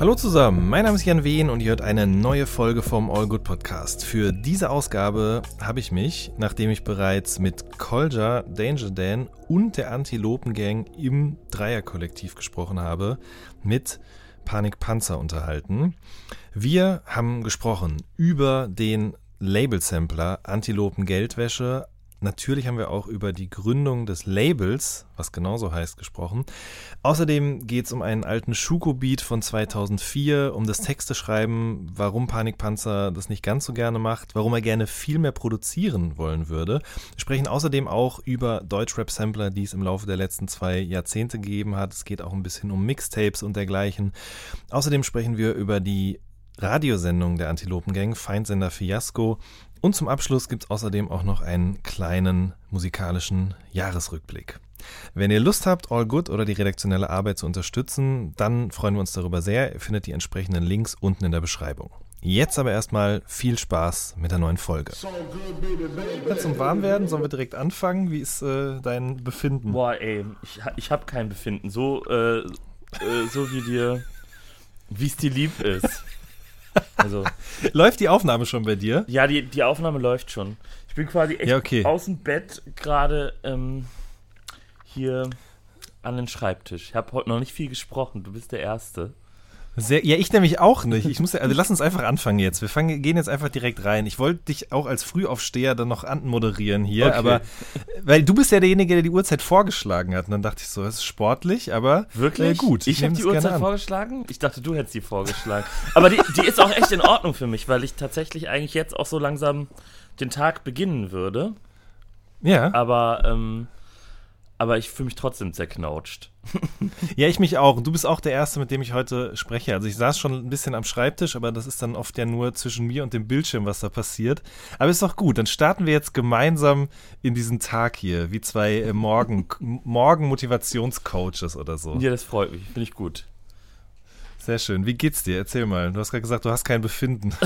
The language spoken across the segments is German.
Hallo zusammen, mein Name ist Jan Wehn und ihr hört eine neue Folge vom All Good Podcast. Für diese Ausgabe habe ich mich, nachdem ich bereits mit Kolja, Danger Dan und der Antilopen Gang im Dreierkollektiv gesprochen habe, mit Panik Panzer unterhalten. Wir haben gesprochen über den Label-Sampler Antilopen Geldwäsche, Natürlich haben wir auch über die Gründung des Labels, was genauso heißt, gesprochen. Außerdem geht es um einen alten Schuko-Beat von 2004, um das Texteschreiben, warum Panikpanzer das nicht ganz so gerne macht, warum er gerne viel mehr produzieren wollen würde. Wir sprechen außerdem auch über Deutschrap-Sampler, die es im Laufe der letzten zwei Jahrzehnte gegeben hat. Es geht auch ein bisschen um Mixtapes und dergleichen. Außerdem sprechen wir über die Radiosendung der Antilopengang, Feindsender Fiasco. Und zum Abschluss gibt es außerdem auch noch einen kleinen musikalischen Jahresrückblick. Wenn ihr Lust habt, All Good oder die redaktionelle Arbeit zu unterstützen, dann freuen wir uns darüber sehr. Ihr findet die entsprechenden Links unten in der Beschreibung. Jetzt aber erstmal viel Spaß mit der neuen Folge. So good, baby, baby. Zum Warmwerden sollen wir direkt anfangen. Wie ist äh, dein Befinden? Boah, ey, ich, ich habe kein Befinden. So, äh, äh, so wie dir, wie es dir lieb ist. Also, Läuft die Aufnahme schon bei dir? ja, die, die Aufnahme läuft schon. Ich bin quasi echt Ja, okay. aus dem Bett gerade ähm, hier an den Schreibtisch. Ich habe heute noch nicht viel gesprochen. Du bist der Erste. Sehr, ja, ich nämlich auch nicht. Ich muss, ja- also lass uns einfach anfangen jetzt. Wir fangen, gehen jetzt einfach direkt rein. Ich wollte dich auch als Frühaufsteher dann noch anmoderieren hier, Okay. aber weil du bist ja derjenige, der die Uhrzeit vorgeschlagen hat. Und dann dachte ich so, das ist sportlich, aber Wirklich? äh, gut. Ich habe nehm die Uhrzeit vorgeschlagen? Ich dachte, du hättest die vorgeschlagen. Aber die, die ist auch echt in Ordnung für mich, weil ich tatsächlich eigentlich jetzt auch so langsam den Tag beginnen würde. Ja, Aber, ähm, aber ich fühle mich trotzdem zerknautscht. ja, ich mich auch. Und du bist auch der Erste, mit dem ich heute spreche. Also ich saß schon ein bisschen am Schreibtisch, aber das ist dann oft ja nur zwischen mir und dem Bildschirm, was da passiert. Aber ist doch gut. Dann starten wir jetzt gemeinsam in diesen Tag hier, wie zwei äh, Morgen, Morgen-Motivationscoaches oder so. Ja, das freut mich. Finde ich gut. Sehr schön. Wie geht's dir? Erzähl mal. Du hast gerade gesagt, du hast kein Befinden.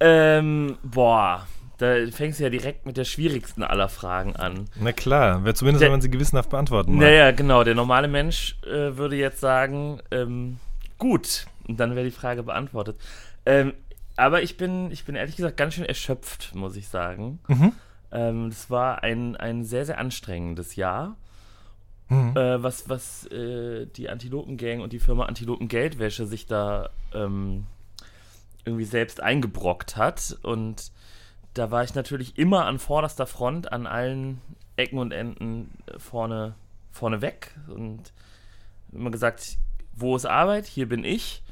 Ähm, boah, da fängst du ja direkt mit der schwierigsten aller Fragen an. Na klar, wäre zumindest, Der- wenn man sie gewissenhaft beantworten mag. Naja, genau. Der normale Mensch äh, würde jetzt sagen, ähm, gut. Und dann wäre die Frage beantwortet. Ähm, aber ich bin, ich bin ehrlich gesagt ganz schön erschöpft, muss ich sagen. Mhm. Ähm, das war ein, ein sehr, sehr anstrengendes Jahr. Mhm. äh, was, was äh, die Antilopen-Gang und die Firma Antilopen Geldwäsche sich da ähm, irgendwie selbst eingebrockt hat. Und da war ich natürlich immer an vorderster Front, an allen Ecken und Enden äh, vorne, vorne weg. Und immer gesagt, wo ist Arbeit? Hier bin ich.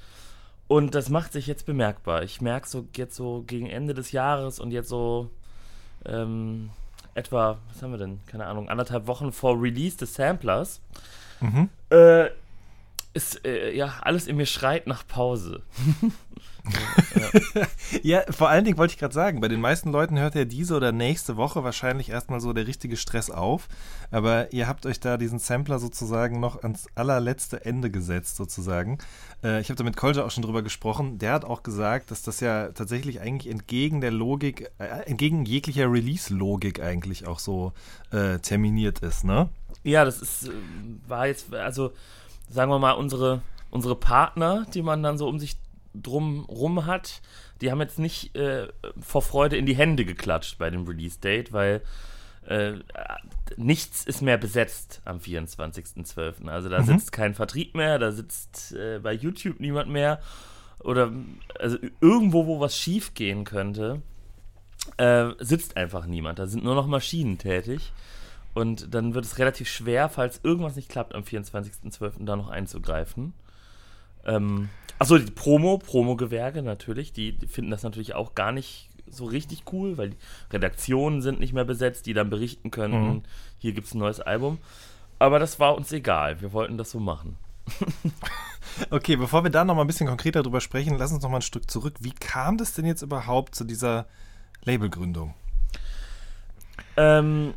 Und das macht sich jetzt bemerkbar. Ich merke so jetzt so gegen Ende des Jahres und jetzt so ähm, etwa, was haben wir denn? Keine Ahnung, anderthalb Wochen vor Release des Samplers, Mhm. äh, ist äh, ja alles in mir schreit nach Pause. Ja, vor allen Dingen wollte ich gerade sagen, bei den meisten Leuten hört ja diese oder nächste Woche wahrscheinlich erstmal so der richtige Stress auf. Aber ihr habt euch da diesen Sampler sozusagen noch ans allerletzte Ende gesetzt, sozusagen. Äh, ich habe da mit Kolja auch schon drüber gesprochen. Der hat auch gesagt, dass das ja tatsächlich eigentlich entgegen der Logik, äh, entgegen jeglicher Release-Logik eigentlich auch so äh, terminiert ist, ne? Ja, das ist, äh, war jetzt, also sagen wir mal, unsere, unsere Partner, die man dann so um sich drum rum hat, die haben jetzt nicht äh, vor Freude in die Hände geklatscht bei dem Release-Date, weil äh, nichts ist mehr besetzt am 24.12. Also da sitzt kein Vertrieb mehr, da sitzt äh, bei YouTube niemand mehr oder also irgendwo, wo was schief gehen könnte, äh, sitzt einfach niemand. Da sind nur noch Maschinen tätig. Und dann wird es relativ schwer, falls irgendwas nicht klappt, am 24.12. da noch einzugreifen. Ähm, achso, die Promo, Promo-Gewerke natürlich, die, finden das natürlich auch gar nicht so richtig cool, weil die Redaktionen sind nicht mehr besetzt, die dann berichten können, Mhm. hier gibt es ein neues Album. Aber das war uns egal, wir wollten das so machen. Okay, bevor wir da noch mal ein bisschen konkreter drüber sprechen, lass uns noch mal ein Stück zurück. Wie kam das denn jetzt überhaupt zu dieser Labelgründung? Ähm,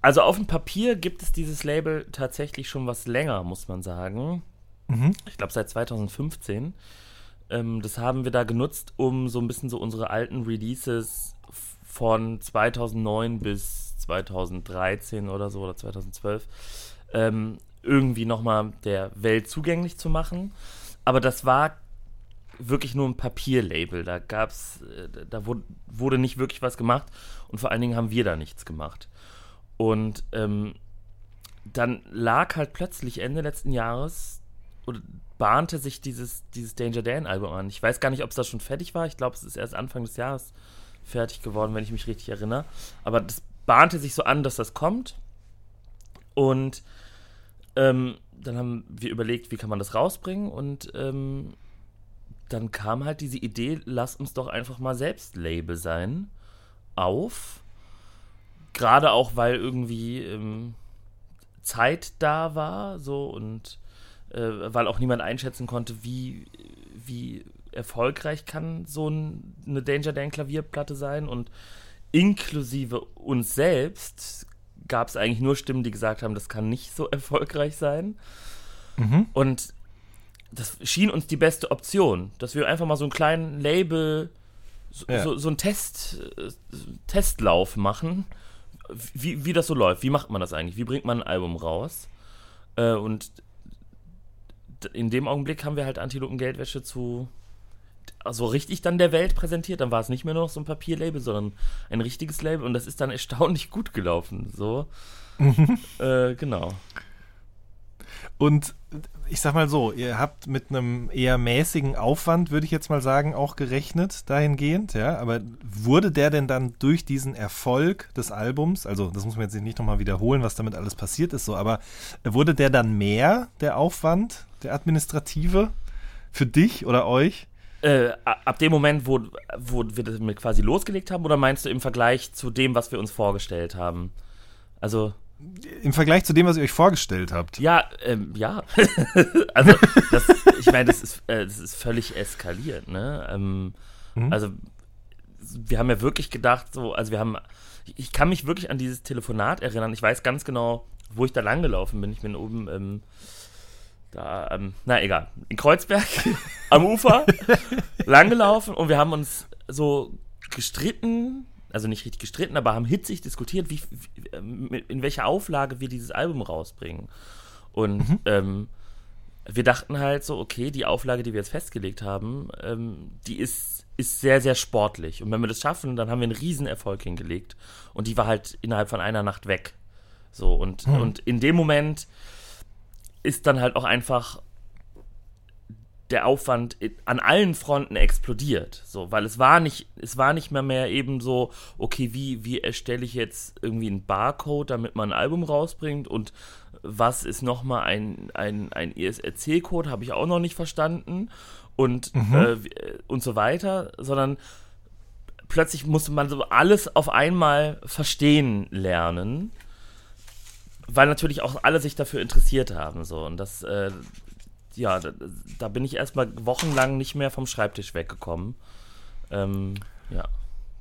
Also auf dem Papier gibt es dieses Label tatsächlich schon was länger, muss man sagen. Mhm. Ich glaube seit 2015. Ähm, das haben wir da genutzt, um so ein bisschen so unsere alten Releases von 2009 bis 2013 oder so oder 2012 ähm, irgendwie nochmal der Welt zugänglich zu machen. Aber das war wirklich nur ein Papierlabel. Da gab's, äh, da wurde, wurde nicht wirklich was gemacht und vor allen Dingen haben wir da nichts gemacht. Und ähm, dann lag halt plötzlich Ende letzten Jahres oder bahnte sich dieses, dieses Danger Dan Album an. Ich weiß gar nicht, ob es da schon fertig war. Ich glaube, es ist erst Anfang des Jahres fertig geworden, wenn ich mich richtig erinnere. Aber das bahnte sich so an, dass das kommt. Und ähm, dann haben wir überlegt, wie kann man das rausbringen. Und ähm, dann kam halt diese Idee, lass uns doch einfach mal selbst Label sein, auf. Gerade auch, weil irgendwie ähm, Zeit da war, so und äh, weil auch niemand einschätzen konnte, wie, wie erfolgreich kann so ein, eine Danger Dan Klavierplatte sein und inklusive uns selbst gab es eigentlich nur Stimmen, die gesagt haben, das kann nicht so erfolgreich sein. Mhm. Und das schien uns die beste Option, dass wir einfach mal so einen kleinen Label, so, Ja. so, so einen Test, äh, Testlauf machen, wie, wie das so läuft. Wie macht man das eigentlich? Wie bringt man ein Album raus? Äh, und in dem Augenblick haben wir halt Antilopen Geldwäsche zu also richtig dann der Welt präsentiert. Dann war es nicht mehr nur noch so ein Papierlabel, sondern ein richtiges Label und das ist dann erstaunlich gut gelaufen. So. Äh, genau. Und ich sag mal so, ihr habt mit einem eher mäßigen Aufwand, würde ich jetzt mal sagen, auch gerechnet dahingehend, ja. Aber wurde der denn dann durch diesen Erfolg des Albums, also das muss man jetzt nicht nochmal wiederholen, was damit alles passiert ist, so, aber wurde der dann mehr, der Aufwand, der administrative, für dich oder euch? Äh, ab dem Moment, wo, wo wir das quasi losgelegt haben, oder meinst du im Vergleich zu dem, was wir uns vorgestellt haben? Also, Im Vergleich zu dem, was ihr euch vorgestellt habt. ja, ähm, ja. also, das, ich meine, das ist, äh, das ist völlig eskaliert, ne? Ähm, Mhm. Also, wir haben ja wirklich gedacht, so, also wir haben, ich kann mich wirklich an dieses Telefonat erinnern. Ich weiß ganz genau, wo ich da langgelaufen bin. Ich bin oben, ähm, da, ähm, na egal, in Kreuzberg am Ufer langgelaufen und wir haben uns so gestritten, also nicht richtig gestritten, aber haben hitzig diskutiert, wie, wie, ähm, in welcher Auflage wir dieses Album rausbringen. Und ähm, wir dachten halt so, okay, die Auflage, die wir jetzt festgelegt haben, ähm, die ist, ist sehr, sehr sportlich. Und wenn wir das schaffen, dann haben wir einen Riesenerfolg hingelegt. Und die war halt innerhalb von einer Nacht weg. So, und, und in dem Moment ist dann halt auch einfach der Aufwand an allen Fronten explodiert. So, weil es war nicht, es war nicht mehr mehr eben so, okay, wie, wie erstelle ich jetzt irgendwie einen Barcode, damit man ein Album rausbringt und was ist nochmal ein, ein, ein ESRC-Code, habe ich auch noch nicht verstanden und, äh, wie- äh, und so weiter, sondern plötzlich musste man so alles auf einmal verstehen lernen, weil natürlich auch alle sich dafür interessiert haben. So. Und das, äh, ja, da, da bin ich erstmal wochenlang nicht mehr vom Schreibtisch weggekommen. Ähm, ja,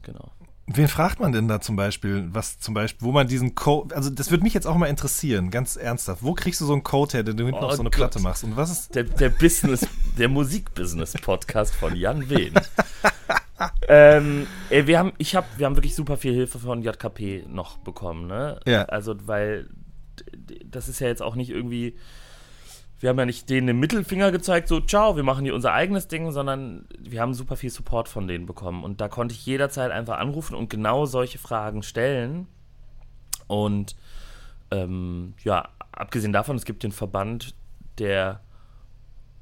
genau. Wen fragt man denn da zum Beispiel, was zum Beispiel, wo man diesen Code, also das würde mich jetzt auch mal interessieren, ganz ernsthaft. Wo kriegst du so einen Code her, den du hinten Oh auf so eine Gott. Platte machst? Und was ist, Der, der Business, der Musikbusiness-Podcast von Jan Wehn. ähm, ey, wir haben, ich habe, wir haben wirklich super viel Hilfe von JKP noch bekommen, ne? Ja. Also, weil das ist ja jetzt auch nicht irgendwie, wir haben ja nicht denen den Mittelfinger gezeigt, so, ciao, wir machen hier unser eigenes Ding, sondern wir haben super viel Support von denen bekommen. Und da konnte ich jederzeit einfach anrufen und genau solche Fragen stellen. Und ähm, ja, abgesehen davon, es gibt den Verband der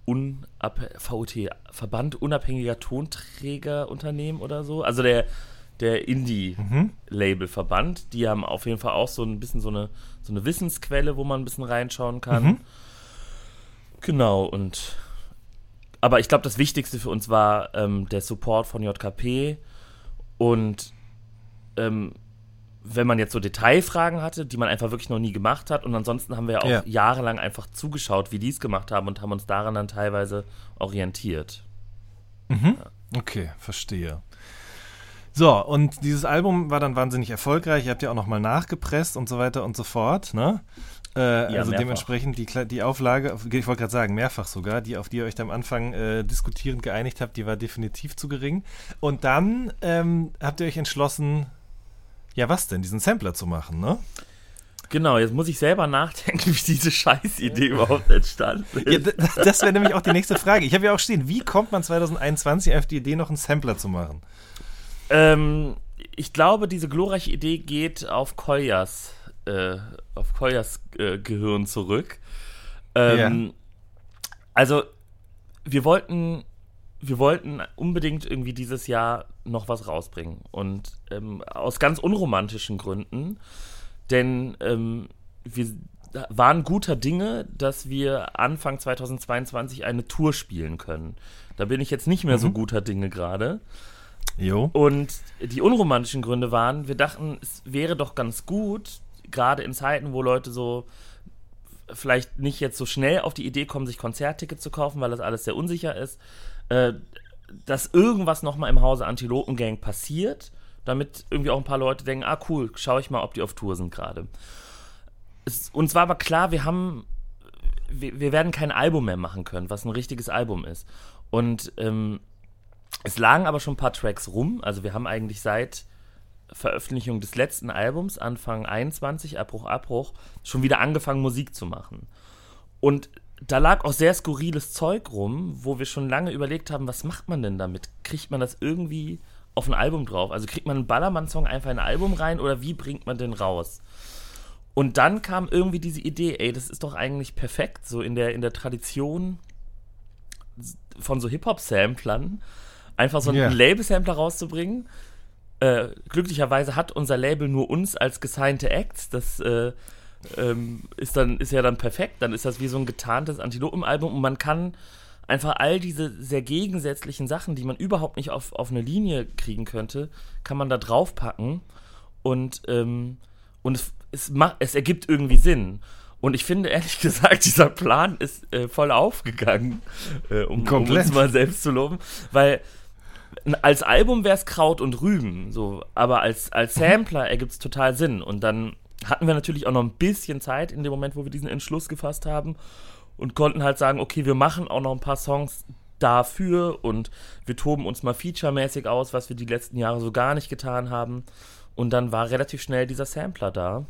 Unab VUT, Verband unabhängiger Tonträgerunternehmen oder so. Also der, der Indie-Label-Verband. Die haben auf jeden Fall auch so ein bisschen so eine, so eine Wissensquelle, wo man ein bisschen reinschauen kann. Genau, und aber ich glaube, das Wichtigste für uns war ähm, der Support von JKP und ähm, wenn man jetzt so Detailfragen hatte, die man einfach wirklich noch nie gemacht hat. Und ansonsten haben wir auch Ja. jahrelang einfach zugeschaut, wie die es gemacht haben und haben uns daran dann teilweise orientiert. Okay, verstehe. So, und dieses Album war dann wahnsinnig erfolgreich. Ihr habt ja auch nochmal nachgepresst und so weiter und so fort, ne? Äh, also mehrfach. dementsprechend die, die Auflage, ich wollte gerade sagen, mehrfach sogar, die, auf die ihr euch am Anfang äh, diskutierend geeinigt habt, die war definitiv zu gering. Und dann ähm, habt ihr euch entschlossen, ja, was denn, diesen Sampler zu machen, ne? Genau, jetzt muss ich selber nachdenken, wie diese Scheißidee überhaupt entstanden ist. Ja, das wäre nämlich auch die nächste Frage. Ich habe ja auch stehen, wie kommt man 2021 auf die Idee, noch einen Sampler zu machen? Ähm, ich glaube, diese glorreiche Idee geht auf Koljas, äh, auf Koljas äh, Gehirn zurück. Ähm, Also, wir wollten, wir wollten unbedingt irgendwie dieses Jahr noch was rausbringen. Und ähm, aus ganz unromantischen Gründen. Denn ähm, wir waren guter Dinge, dass wir Anfang 2022 eine Tour spielen können. Da bin ich jetzt nicht mehr so guter Dinge gerade. Jo. Und die unromantischen Gründe waren, wir dachten, es wäre doch ganz gut, gerade in Zeiten, wo Leute so vielleicht nicht jetzt so schnell auf die Idee kommen, sich Konzerttickets zu kaufen, weil das alles sehr unsicher ist, äh, dass irgendwas nochmal im Hause Antilopengang passiert, damit irgendwie auch ein paar Leute denken, ah cool, schau ich mal, ob die auf Tour sind gerade. Uns war aber klar, wir haben, wir, wir werden kein Album mehr machen können, was ein richtiges Album ist. Und ähm, es lagen aber schon ein paar Tracks rum. Also wir haben eigentlich seit Veröffentlichung des letzten Albums, Anfang 21, Abbruch, Abbruch, schon wieder angefangen, Musik zu machen. Und da lag auch sehr skurriles Zeug rum, wo wir schon lange überlegt haben, was macht man denn damit? Kriegt man das irgendwie auf ein Album drauf? Also kriegt man einen Ballermann-Song einfach in ein Album rein oder wie bringt man den raus? Und dann kam irgendwie diese Idee, ey, das ist doch eigentlich perfekt, so in der, in der Tradition von so Hip-Hop-Samplern, einfach so einen Ja. Label-Sampler rauszubringen. Äh, glücklicherweise hat unser Label nur uns als gesignte Acts. Das äh, ähm, ist dann ist ja dann perfekt. Dann ist das wie so ein getarntes Antilopen-Album und man kann einfach all diese sehr gegensätzlichen Sachen, die man überhaupt nicht auf, auf eine Linie kriegen könnte, kann man da draufpacken und, ähm, und es, es, macht, es ergibt irgendwie Sinn. Und ich finde, ehrlich gesagt, dieser Plan ist äh, voll aufgegangen, äh, um, um uns mal selbst zu loben, weil als Album wäre es Kraut und Rüben, so, aber als, als Sampler ergibt es total Sinn. Und dann hatten wir natürlich auch noch ein bisschen Zeit in dem Moment, wo wir diesen Entschluss gefasst haben und konnten halt sagen, okay, wir machen auch noch ein paar Songs dafür und wir toben uns mal featuremäßig aus, was wir die letzten Jahre so gar nicht getan haben. Und dann war relativ schnell dieser Sampler da.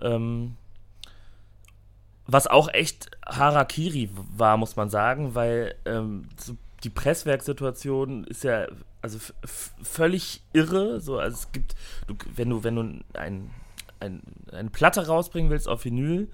Ähm, was auch echt Harakiri war, muss man sagen, weil ähm, so die Presswerksituation ist ja also völlig irre. So, also es gibt, du, wenn du, wenn du ein, ein, eine Platte rausbringen willst auf Vinyl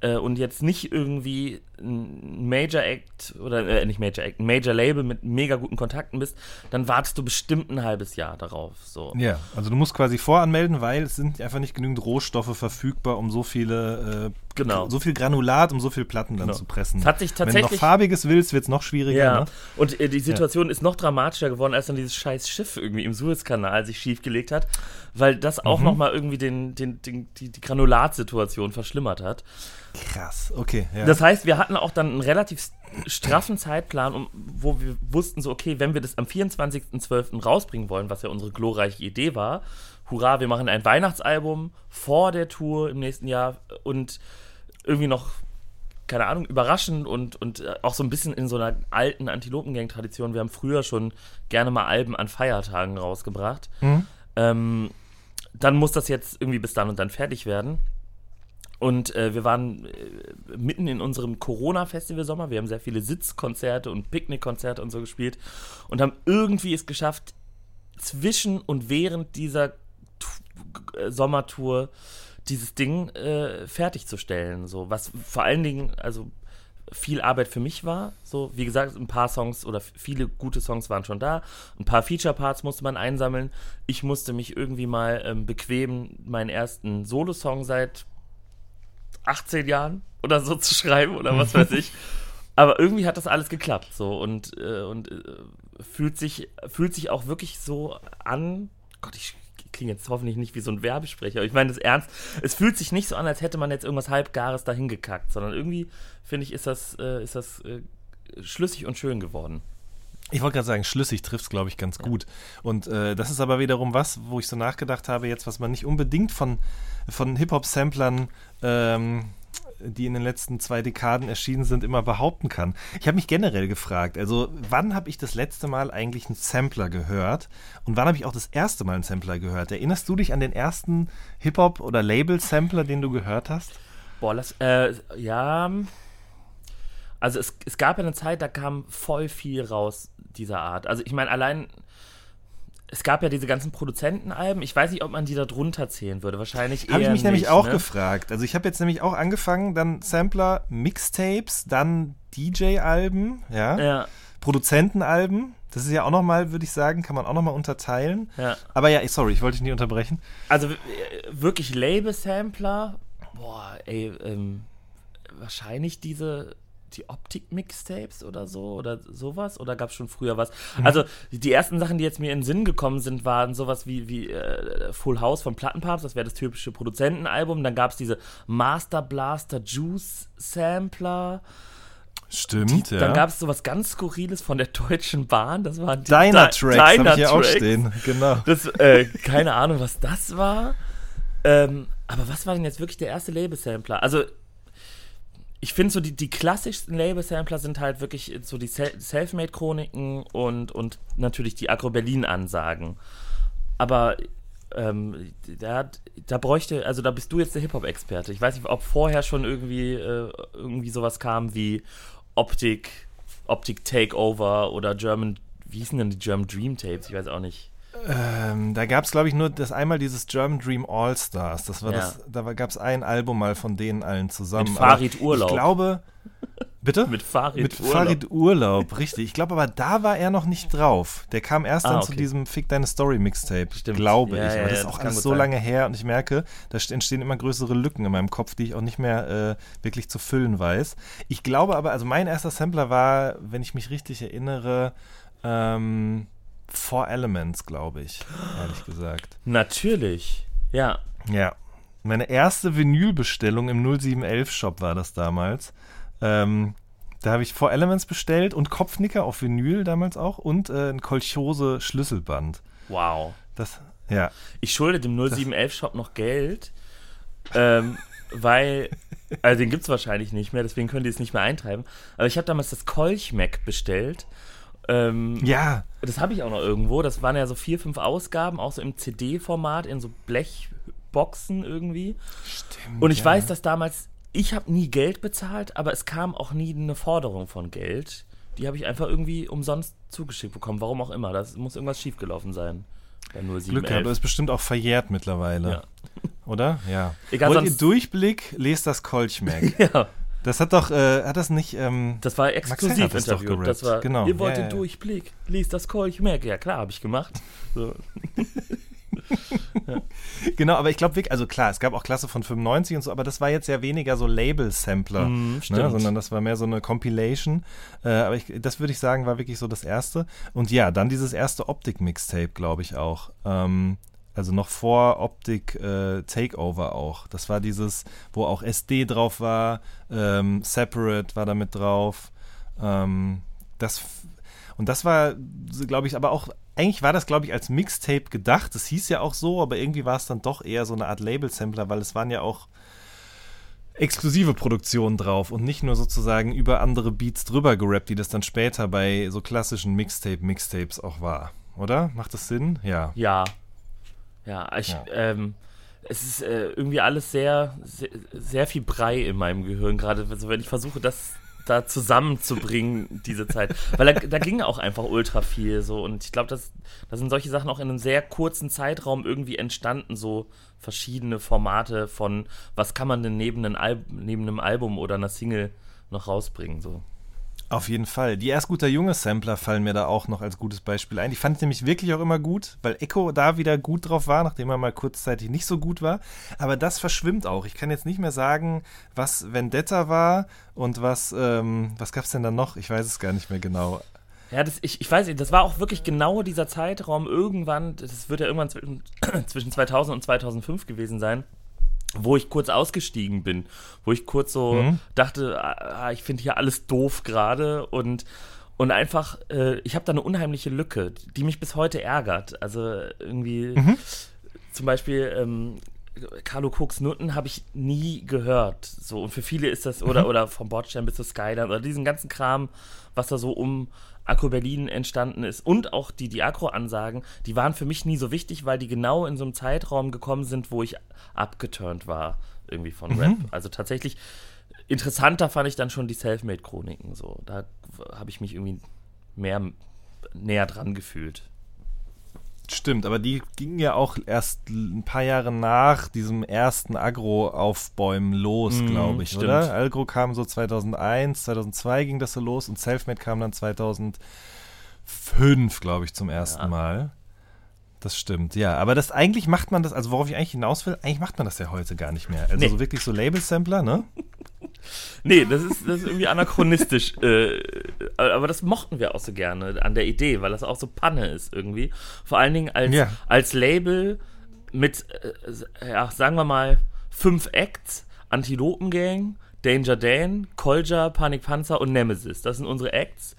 äh, und jetzt nicht irgendwie ein Major Act oder äh, nicht Major Act, ein Major Label mit mega guten Kontakten bist, dann wartest du bestimmt ein halbes Jahr darauf. So. Ja, also du musst quasi voranmelden, weil es sind einfach nicht genügend Rohstoffe verfügbar, um so viele, äh, Genau. so viel Granulat, um so viel Platten dann Genau. zu pressen. Es hat sich Wenn du noch tatsächlich- farbiges willst, wird es noch schwieriger. Ja, Ne? und äh, die Situation ist noch dramatischer geworden, als dann dieses scheiß Schiff irgendwie im Suezkanal sich schiefgelegt hat, weil das auch Mhm. noch mal irgendwie den, den, den, die, die Granulatsituation verschlimmert hat. Krass, okay. Ja. Das heißt, wir hatten auch dann einen relativ straffen Zeitplan, um, wo wir wussten so, okay, wenn wir das am 24.12. rausbringen wollen, was ja unsere glorreiche Idee war, hurra, wir machen ein Weihnachtsalbum vor der Tour im nächsten Jahr und irgendwie noch, keine Ahnung, überraschend und, und äh, auch so ein bisschen in so einer alten Antilopengang-Tradition. Wir haben früher schon gerne mal Alben an Feiertagen rausgebracht. Mhm. Ähm, dann muss das jetzt irgendwie bis dann und dann fertig werden. Und äh, wir waren äh, mitten in unserem Corona-Festival-Sommer. Wir haben sehr viele Sitzkonzerte und Picknickkonzerte und so gespielt und haben irgendwie es geschafft, zwischen und während dieser äh, Sommertour dieses Ding äh, fertigzustellen. So, was vor allen Dingen, also viel Arbeit für mich war. So, wie gesagt, ein paar Songs oder viele gute Songs waren schon da. Ein paar Feature-Parts musste man einsammeln. Ich musste mich irgendwie mal ähm, bequemen, meinen ersten Solo-Song seit 18 Jahren oder so zu schreiben oder was weiß ich. Aber irgendwie hat das alles geklappt so und, äh, und äh, fühlt, sich, fühlt sich auch wirklich so an. Gott, ich klinge jetzt hoffentlich nicht wie so ein Werbesprecher, aber ich meine das ernst. Es fühlt sich nicht so an, als hätte man jetzt irgendwas halbgares dahin gekackt, sondern irgendwie finde ich, ist das, äh, ist das äh, schlüssig und schön geworden. Ich wollte gerade sagen, schlüssig trifft es, glaube ich, ganz gut. Und äh, das ist aber wiederum was, wo ich so nachgedacht habe, jetzt, was man nicht unbedingt von, von Hip-Hop-Samplern, ähm, die in den letzten zwei Dekaden erschienen sind, immer behaupten kann. Ich habe mich generell gefragt, also wann habe ich das letzte Mal eigentlich einen Sampler gehört und wann habe ich auch das erste Mal einen Sampler gehört? Erinnerst du dich an den ersten Hip-Hop- oder Label-Sampler, den du gehört hast? Boah, lass, äh, ja. Also es, es gab ja eine Zeit, da kam voll viel raus dieser Art. Also ich meine, allein, es gab ja diese ganzen Produzentenalben. Ich weiß nicht, ob man die da drunter zählen würde. Wahrscheinlich eher Habe ich mich nämlich nicht, auch ne? gefragt. Also ich habe jetzt nämlich auch angefangen, dann Sampler, Mixtapes, dann DJ-Alben, ja, Ja, Produzentenalben. Das ist ja auch nochmal, würde ich sagen, kann man auch nochmal unterteilen. ja. Aber ja, sorry, ich wollte dich nicht unterbrechen. Also äh, wirklich Label-Sampler. Boah, ey, ähm, wahrscheinlich diese die Optik-Mixtapes oder so oder sowas oder gab es schon früher was? Also die ersten Sachen, die jetzt mir in den Sinn gekommen sind, waren sowas wie, wie äh, Full House von Plattenpapst, das wäre das typische Produzentenalbum. Dann gab es diese Master Blaster Juice Sampler. Stimmt, Dann gab es sowas ganz Skurriles von der Deutschen Bahn. Das waren die Diner Di- Tracks habe ich hier auch stehen. Genau. Das, äh, keine Ahnung, was das war. Ähm, aber was war denn jetzt wirklich der erste Label-Sampler? Also, ich finde so, die, die klassischsten Label-Sampler sind halt wirklich so die Sel- Selfmade-Chroniken und, und natürlich die Agro-Berlin-Ansagen. Aber ähm, da, da bräuchte, also da bist du jetzt der Hip-Hop-Experte. Ich weiß nicht, ob vorher schon irgendwie, äh, irgendwie sowas kam wie Optik, Optik Takeover oder German, wie hießen denn die German Dream Tapes? Ich weiß auch nicht. Ähm, da gab es, glaube ich, nur das einmal dieses German Dream All Stars. Das war Ja. das, da gab es ein Album mal von denen allen zusammen. Mit Farid Urlaub. Ich glaube. Bitte? Mit Farid Mit Urlaub. Farid Urlaub, richtig. Ich glaube aber, da war er noch nicht drauf. Der kam erst Ah, dann zu okay. diesem Fick Deine Story Mixtape, Stimmt. glaube Ja, ich. ja, aber das ja, ist das auch kann alles so sein. lange her und ich merke, da st- entstehen immer größere Lücken in meinem Kopf, die ich auch nicht mehr äh, wirklich zu füllen weiß. Ich glaube aber, also mein erster Sampler war, wenn ich mich richtig erinnere, ähm, Four Elements, glaube ich, ehrlich gesagt. Natürlich. Ja. Ja. Meine erste Vinylbestellung im 0711-Shop war das damals. Ähm, da habe ich Four Elements bestellt und Kopfnicker auf Vinyl damals auch und äh, ein Kolchose-Schlüsselband. Wow. Das, ja. Ich schulde dem 0711-Shop noch Geld, ähm, weil, also den gibt es wahrscheinlich nicht mehr, deswegen können die es nicht mehr eintreiben. Aber ich habe damals das Kolch-Mac bestellt. Ähm, Ja. Das habe ich auch noch irgendwo. Das waren ja so vier, fünf Ausgaben, auch so im CD-Format, in so Blechboxen irgendwie. Stimmt. Und ich ja. weiß, dass damals, ich habe nie Geld bezahlt, aber es kam auch nie eine Forderung von Geld. Die habe ich einfach irgendwie umsonst zugeschickt bekommen, warum auch immer. Das muss irgendwas schiefgelaufen sein. Bei nur Glück gehabt, ist bestimmt auch verjährt mittlerweile. Ja. Oder? Ja. Egal, Wollt ihr Durchblick, lest das Kolchmac. Ja, das hat doch, äh, hat das nicht, ähm, das war exklusiv das gerappt. Das war, Genau, ihr wollt ja, den ja. Durchblick, liest das Kolch Mac. Ja klar, habe ich gemacht. So. Genau, aber ich glaube wirklich, also klar, es gab auch Klasse von 95 und so, aber das war jetzt ja weniger so Label-Sampler, Mm, ne, sondern das war mehr so eine Compilation. Äh, aber ich, das würde ich sagen, war wirklich so das erste. Und ja, dann dieses erste Optik-Mixtape, glaube ich auch. Ähm, also noch vor Optik äh, Takeover auch. Das war dieses, wo auch SD drauf war, ähm, Separate war da mit drauf. Ähm, das und das war, glaube ich, aber auch, eigentlich war das, glaube ich, als Mixtape gedacht. Das hieß ja auch so, aber irgendwie war es dann doch eher so eine Art Label-Sampler, weil es waren ja auch exklusive Produktionen drauf und nicht nur sozusagen über andere Beats drüber gerappt, die das dann später bei so klassischen Mixtape-Mixtapes auch war. Oder? Macht das Sinn? Ja. Ja. Ja, ich, Ja. Ähm, es ist äh, irgendwie alles sehr, sehr, sehr viel Brei in meinem Gehirn, gerade also wenn ich versuche, das da zusammenzubringen, diese Zeit. Weil da, da ging auch einfach ultra viel so und ich glaube, dass da sind solche Sachen auch in einem sehr kurzen Zeitraum irgendwie entstanden, so verschiedene Formate von was kann man denn neben, einem Al neben einem Album oder einer Single noch rausbringen, so. Auf jeden Fall. Die erst guter junge Sampler fallen mir da auch noch als gutes Beispiel ein. Die fand ich nämlich wirklich auch immer gut, weil Echo da wieder gut drauf war, nachdem er mal kurzzeitig nicht so gut war. Aber das verschwimmt auch. Ich kann jetzt nicht mehr sagen, was Vendetta war und was, ähm, was gab's denn da noch? Ich weiß es gar nicht mehr genau. Ja, das, ich, ich weiß nicht, das war auch wirklich genau dieser Zeitraum irgendwann, das wird ja irgendwann zwischen 2000 und 2005 gewesen sein, wo ich kurz ausgestiegen bin, wo ich kurz so Mhm. dachte, ah, ich finde hier alles doof gerade und, Und einfach, äh, ich habe da eine unheimliche Lücke, die mich bis heute ärgert. Also irgendwie, Mhm. zum Beispiel, ähm, Carlo Cooks Nutten habe ich nie gehört. So, und für viele ist das, oder, oder vom Bordstein bis zu Skyline, oder diesen ganzen Kram, was da so um Akku Berlin entstanden ist. Und auch die, die Akro-Ansagen, die waren für mich nie so wichtig, weil die genau in so einem Zeitraum gekommen sind, wo ich abgeturnt war, irgendwie von Rap. Also tatsächlich interessanter fand ich dann schon die Selfmade-Chroniken. So, da habe ich mich irgendwie mehr näher dran gefühlt. Stimmt, aber die gingen ja auch erst ein paar Jahre nach diesem ersten Agro-Aufbäumen los, Mhm, glaube ich, stimmt. oder? Agro kam so 2001, 2002 ging das so los und Selfmade kam dann 2005, glaube ich, zum ersten Ja. Mal. Das stimmt, ja. Aber das eigentlich macht man das, also worauf ich eigentlich hinaus will, eigentlich macht man das ja heute gar nicht mehr. Also Nee. so wirklich so Label-Sampler, ne? Nee, das ist, das ist irgendwie anachronistisch. äh, aber das mochten wir auch so gerne an der Idee, weil das auch so Panne ist irgendwie. Vor allen Dingen als, Ja. als Label mit, äh, ja, sagen wir mal, fünf Acts, Antilopengang, Danger Dan, Kolja, Panikpanzer und Nemesis. Das sind unsere Acts,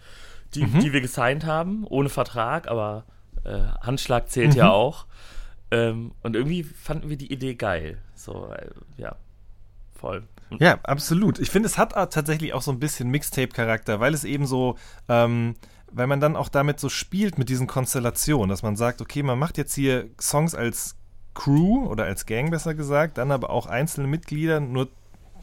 die, die wir gesigned haben, ohne Vertrag, aber äh, Handschlag zählt ja auch. Ähm, und irgendwie fanden wir die Idee geil. So, äh, ja, voll. Ja, absolut. Ich finde, es hat tatsächlich auch so ein bisschen Mixtape-Charakter, weil es eben so, ähm, weil man dann auch damit so spielt mit diesen Konstellationen, dass man sagt, okay, man macht jetzt hier Songs als Crew oder als Gang besser gesagt, dann aber auch einzelne Mitglieder, nur,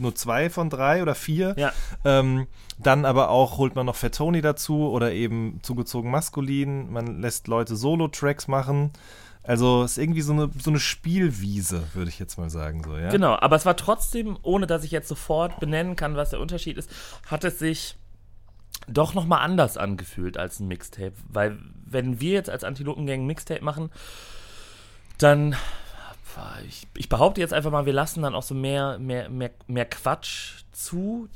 nur zwei von drei oder vier. Ja. Ähm, dann aber auch holt man noch Fat Tony dazu oder eben zugezogen maskulin. Man lässt Leute Solo-Tracks machen. Also es ist irgendwie so eine, so eine Spielwiese, würde ich jetzt mal sagen. So, ja? Genau, aber es war trotzdem, ohne dass ich jetzt sofort benennen kann, was der Unterschied ist, hat es sich doch nochmal anders angefühlt als ein Mixtape. Weil, wenn wir jetzt als Antilopengang ein Mixtape machen, dann. Ich, ich behaupte jetzt einfach mal, wir lassen dann auch so mehr, mehr, mehr, mehr Quatsch zu.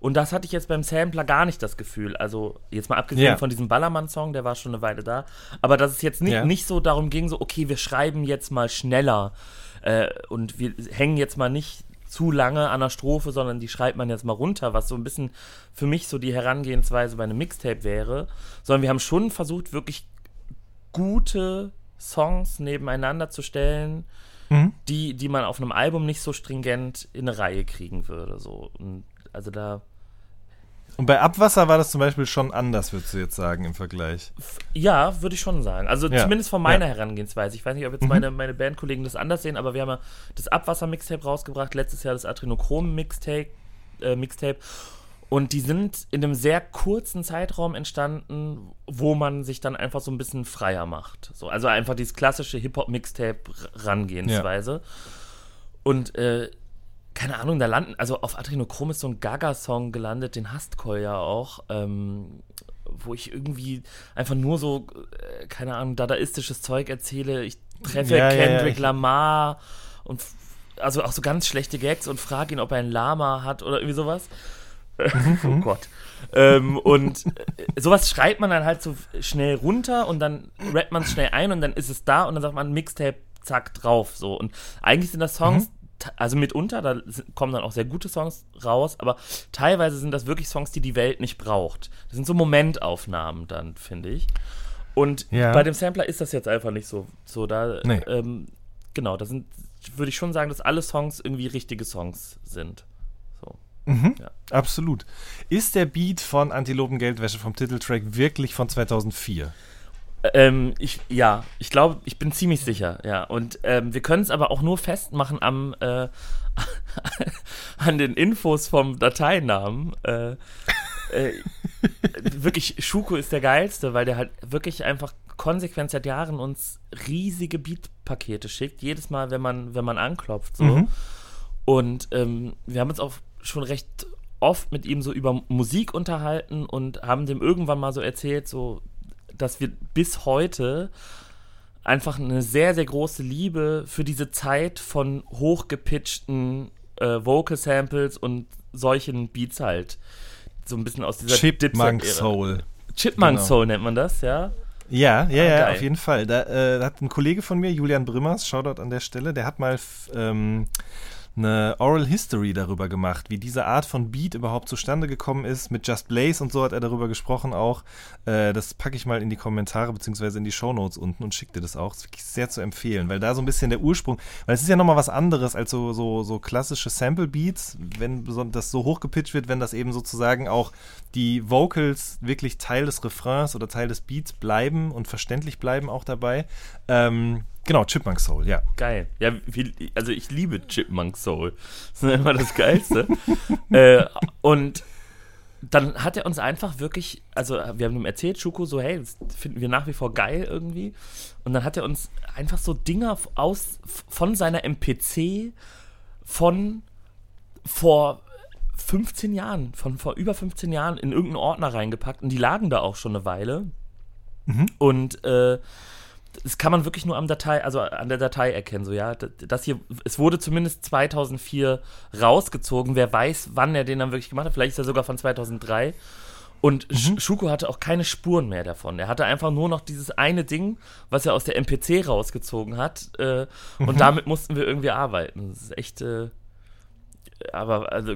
Und das hatte ich jetzt beim Sampler gar nicht das Gefühl. Also, jetzt mal abgesehen Ja. von diesem Ballermann-Song, der war schon eine Weile da. Aber dass es jetzt nicht, Ja. nicht so darum ging, so, okay, wir schreiben jetzt mal schneller äh, und wir hängen jetzt mal nicht zu lange an der Strophe, sondern die schreibt man jetzt mal runter, was so ein bisschen für mich so die Herangehensweise bei einem Mixtape wäre. Sondern wir haben schon versucht, wirklich gute Songs nebeneinander zu stellen, Mhm. die, die man auf einem Album nicht so stringent in eine Reihe kriegen würde. So. Und also da. Und bei Abwasser war das zum Beispiel schon anders, würdest du jetzt sagen, im Vergleich. Ja, würde ich schon sagen. Also Ja. zumindest von meiner Ja. Mhm. Herangehensweise. Ich weiß nicht, ob jetzt meine, meine Bandkollegen das anders sehen, aber wir haben ja das Abwasser-Mixtape rausgebracht, letztes Jahr das Adrenochrom-Mixtape. Äh, Mixtape. Und die sind in einem sehr kurzen Zeitraum entstanden, wo man sich dann einfach so ein bisschen freier macht. So, also einfach dieses klassische Hip-Hop-Mixtape-Rangehensweise. Und äh, keine Ahnung, da landen, also auf Adrenochrom ist so ein Gaga-Song gelandet, den hasst Cole ja auch, ähm, wo ich irgendwie einfach nur so, äh, keine Ahnung, dadaistisches Zeug erzähle. Ich treffe Ja, ja, ja, Kendrick ich- Lamar und also auch so ganz schlechte Gags und frage ihn, ob er ein Lama hat oder irgendwie sowas. oh Gott. ähm, und äh, sowas schreibt man dann halt so schnell runter und dann rappt man es schnell ein und dann ist es da und dann sagt man Mixtape, zack, drauf. So. Und eigentlich sind das Songs, t- also mitunter, da kommen dann auch sehr gute Songs raus, aber teilweise sind das wirklich Songs, die die Welt nicht braucht. Das sind so Momentaufnahmen dann, finde ich. Und Ja. bei dem Sampler ist das jetzt einfach nicht so. So, da, Nee. ähm, genau, da sind, würde ich schon sagen, dass alle Songs irgendwie richtige Songs sind. So. Ja. Absolut. Ist der Beat von Antilopen Geldwäsche vom Titeltrack wirklich von 2004? Ähm, ich, ja, ich glaube, ich bin ziemlich sicher, ja. Und ähm, wir können es aber auch nur festmachen am, äh, an den Infos vom Dateinamen. Äh, äh, wirklich, Schuko ist der geilste, weil der halt wirklich einfach konsequent seit Jahren uns riesige Beat-Pakete schickt. Jedes Mal, wenn man, wenn man anklopft. So. Und ähm, wir haben uns auch schon recht oft mit ihm so über Musik unterhalten und haben dem irgendwann mal so erzählt, so, dass wir bis heute einfach eine sehr, sehr große Liebe für diese Zeit von hochgepitchten äh, Vocal Samples und solchen Beats halt. So ein bisschen aus dieser Chipmunk. Soul. Chipmunk Genau. Soul nennt man das, ja. Ja, ja, ja, geil. auf jeden Fall. Da, äh, hat ein Kollege von mir, Julian Brimmers, Shoutout an der Stelle, der hat mal ähm, eine Oral History darüber gemacht, wie diese Art von Beat überhaupt zustande gekommen ist. Mit Just Blaze und so hat er darüber gesprochen auch. Äh, das packe ich mal in die Kommentare beziehungsweise in die Shownotes unten und schicke dir das auch. Das ist wirklich sehr zu empfehlen, weil da so ein bisschen der Ursprung, weil es ist ja nochmal was anderes als so, so, so klassische Sample Beats, wenn das so hochgepitcht wird, wenn das eben sozusagen auch die Vocals wirklich Teil des Refrains oder Teil des Beats bleiben und verständlich bleiben auch dabei. Ähm, Genau, Chipmunk Soul, ja. Geil. Ja, also ich liebe Chipmunk Soul. Das ist immer das Geilste. äh, und dann hat er uns einfach wirklich, also wir haben ihm erzählt, Schuko, so, hey, das finden wir nach wie vor geil irgendwie. Und dann hat er uns einfach so Dinger aus von seiner MPC von vor 15 Jahren, von vor über 15 Jahren in irgendeinen Ordner reingepackt und die lagen da auch schon eine Weile. Mhm. Und äh, das kann man wirklich nur am Datei, also an der Datei erkennen. So, ja, das hier, es wurde zumindest 2004 rausgezogen. Wer weiß, wann er den dann wirklich gemacht hat. Vielleicht ist er sogar von 2003. Und mhm. Schuko hatte auch keine Spuren mehr davon. Er hatte einfach nur noch dieses eine Ding, was er aus der MPC rausgezogen hat. Äh, mhm. Und damit mussten wir irgendwie arbeiten. Das ist echt, äh, aber also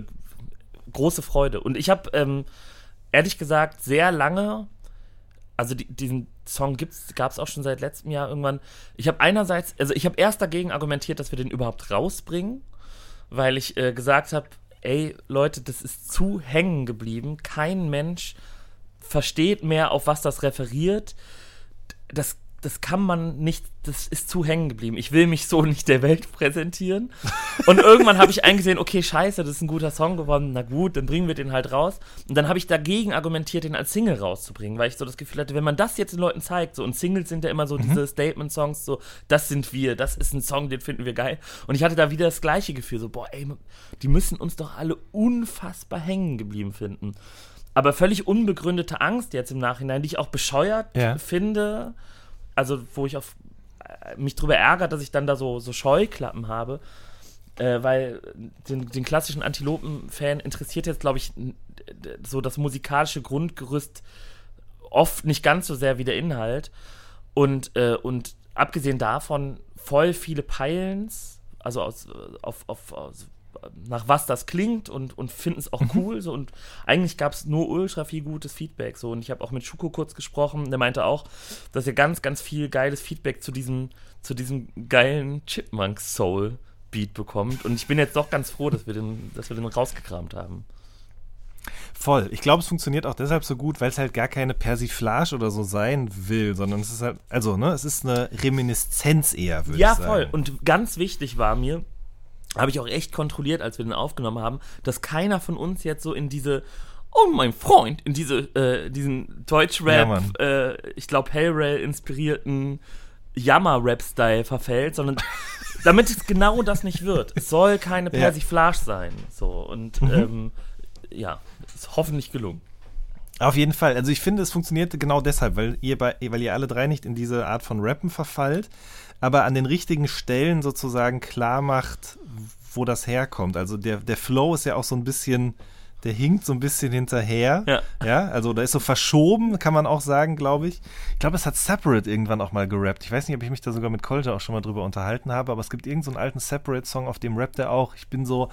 große Freude. Und ich habe ähm, ehrlich gesagt sehr lange also die, diesen Song gab es auch schon seit letztem Jahr irgendwann. Ich habe einerseits, also ich habe erst dagegen argumentiert, dass wir den überhaupt rausbringen, weil ich äh, gesagt habe, ey Leute, das ist zu hängen geblieben. Kein Mensch versteht mehr, auf was das referiert. Das das kann man nicht, das ist zu hängen geblieben. Ich will mich so nicht der Welt präsentieren. Und irgendwann habe ich eingesehen, okay, scheiße, das ist ein guter Song geworden, na gut, dann bringen wir den halt raus. Und dann habe ich dagegen argumentiert, den als Single rauszubringen, weil ich so das Gefühl hatte, wenn man das jetzt den Leuten zeigt, so und Singles sind ja immer so mhm. diese Statement-Songs, so, das sind wir, das ist ein Song, den finden wir geil. Und ich hatte da wieder das gleiche Gefühl, so, boah, ey, die müssen uns doch alle unfassbar hängen geblieben finden. Aber völlig unbegründete Angst jetzt im Nachhinein, die ich auch bescheuert ja. finde also wo ich auf äh, mich drüber ärgert, dass ich dann da so, so Scheuklappen habe, äh, weil den, den klassischen Antilopen-Fan interessiert jetzt, glaube ich, so das musikalische Grundgerüst oft nicht ganz so sehr wie der Inhalt. Und, äh, und abgesehen davon voll viele Peilens, also aus, auf, auf, aus nach was das klingt und, und finden es auch mhm. cool. So, und eigentlich gab es nur ultra viel gutes Feedback. So, und ich habe auch mit Schuko kurz gesprochen, der meinte auch, dass er ganz, ganz viel geiles Feedback zu diesem, zu diesem geilen Chipmunk Soul Beat bekommt. Und ich bin jetzt doch ganz froh, dass wir den, dass wir den rausgekramt haben. Voll. Ich glaube, es funktioniert auch deshalb so gut, weil es halt gar keine Persiflage oder so sein will, sondern es ist halt, also, ne, es ist eine Reminiszenz eher, würde ja, ich sagen. Ja, voll. Und ganz wichtig war mir, habe ich auch echt kontrolliert, als wir den aufgenommen haben, dass keiner von uns jetzt so in diese Oh mein Freund, in diese, äh, diesen Deutschrap, ja, äh, ich glaube Hellrail inspirierten Jammer-Rap-Style verfällt, sondern damit es genau das nicht wird. Es soll keine Persiflage ja. sein. So und mhm. ähm, ja, ist hoffentlich gelungen. Auf jeden Fall. Also ich finde, es funktioniert genau deshalb, weil ihr, bei, weil ihr alle drei nicht in diese Art von Rappen verfallt, aber an den richtigen Stellen sozusagen klar macht, wo das herkommt. Also der, der Flow ist ja auch so ein bisschen, der hinkt so ein bisschen hinterher. Ja. ja. Also da ist so verschoben, kann man auch sagen, glaube ich. Ich glaube, es hat Separate irgendwann auch mal gerappt. Ich weiß nicht, ob ich mich da sogar mit Kolja auch schon mal drüber unterhalten habe, aber es gibt irgendeinen so alten Separate-Song, auf dem rappt er auch. Ich bin so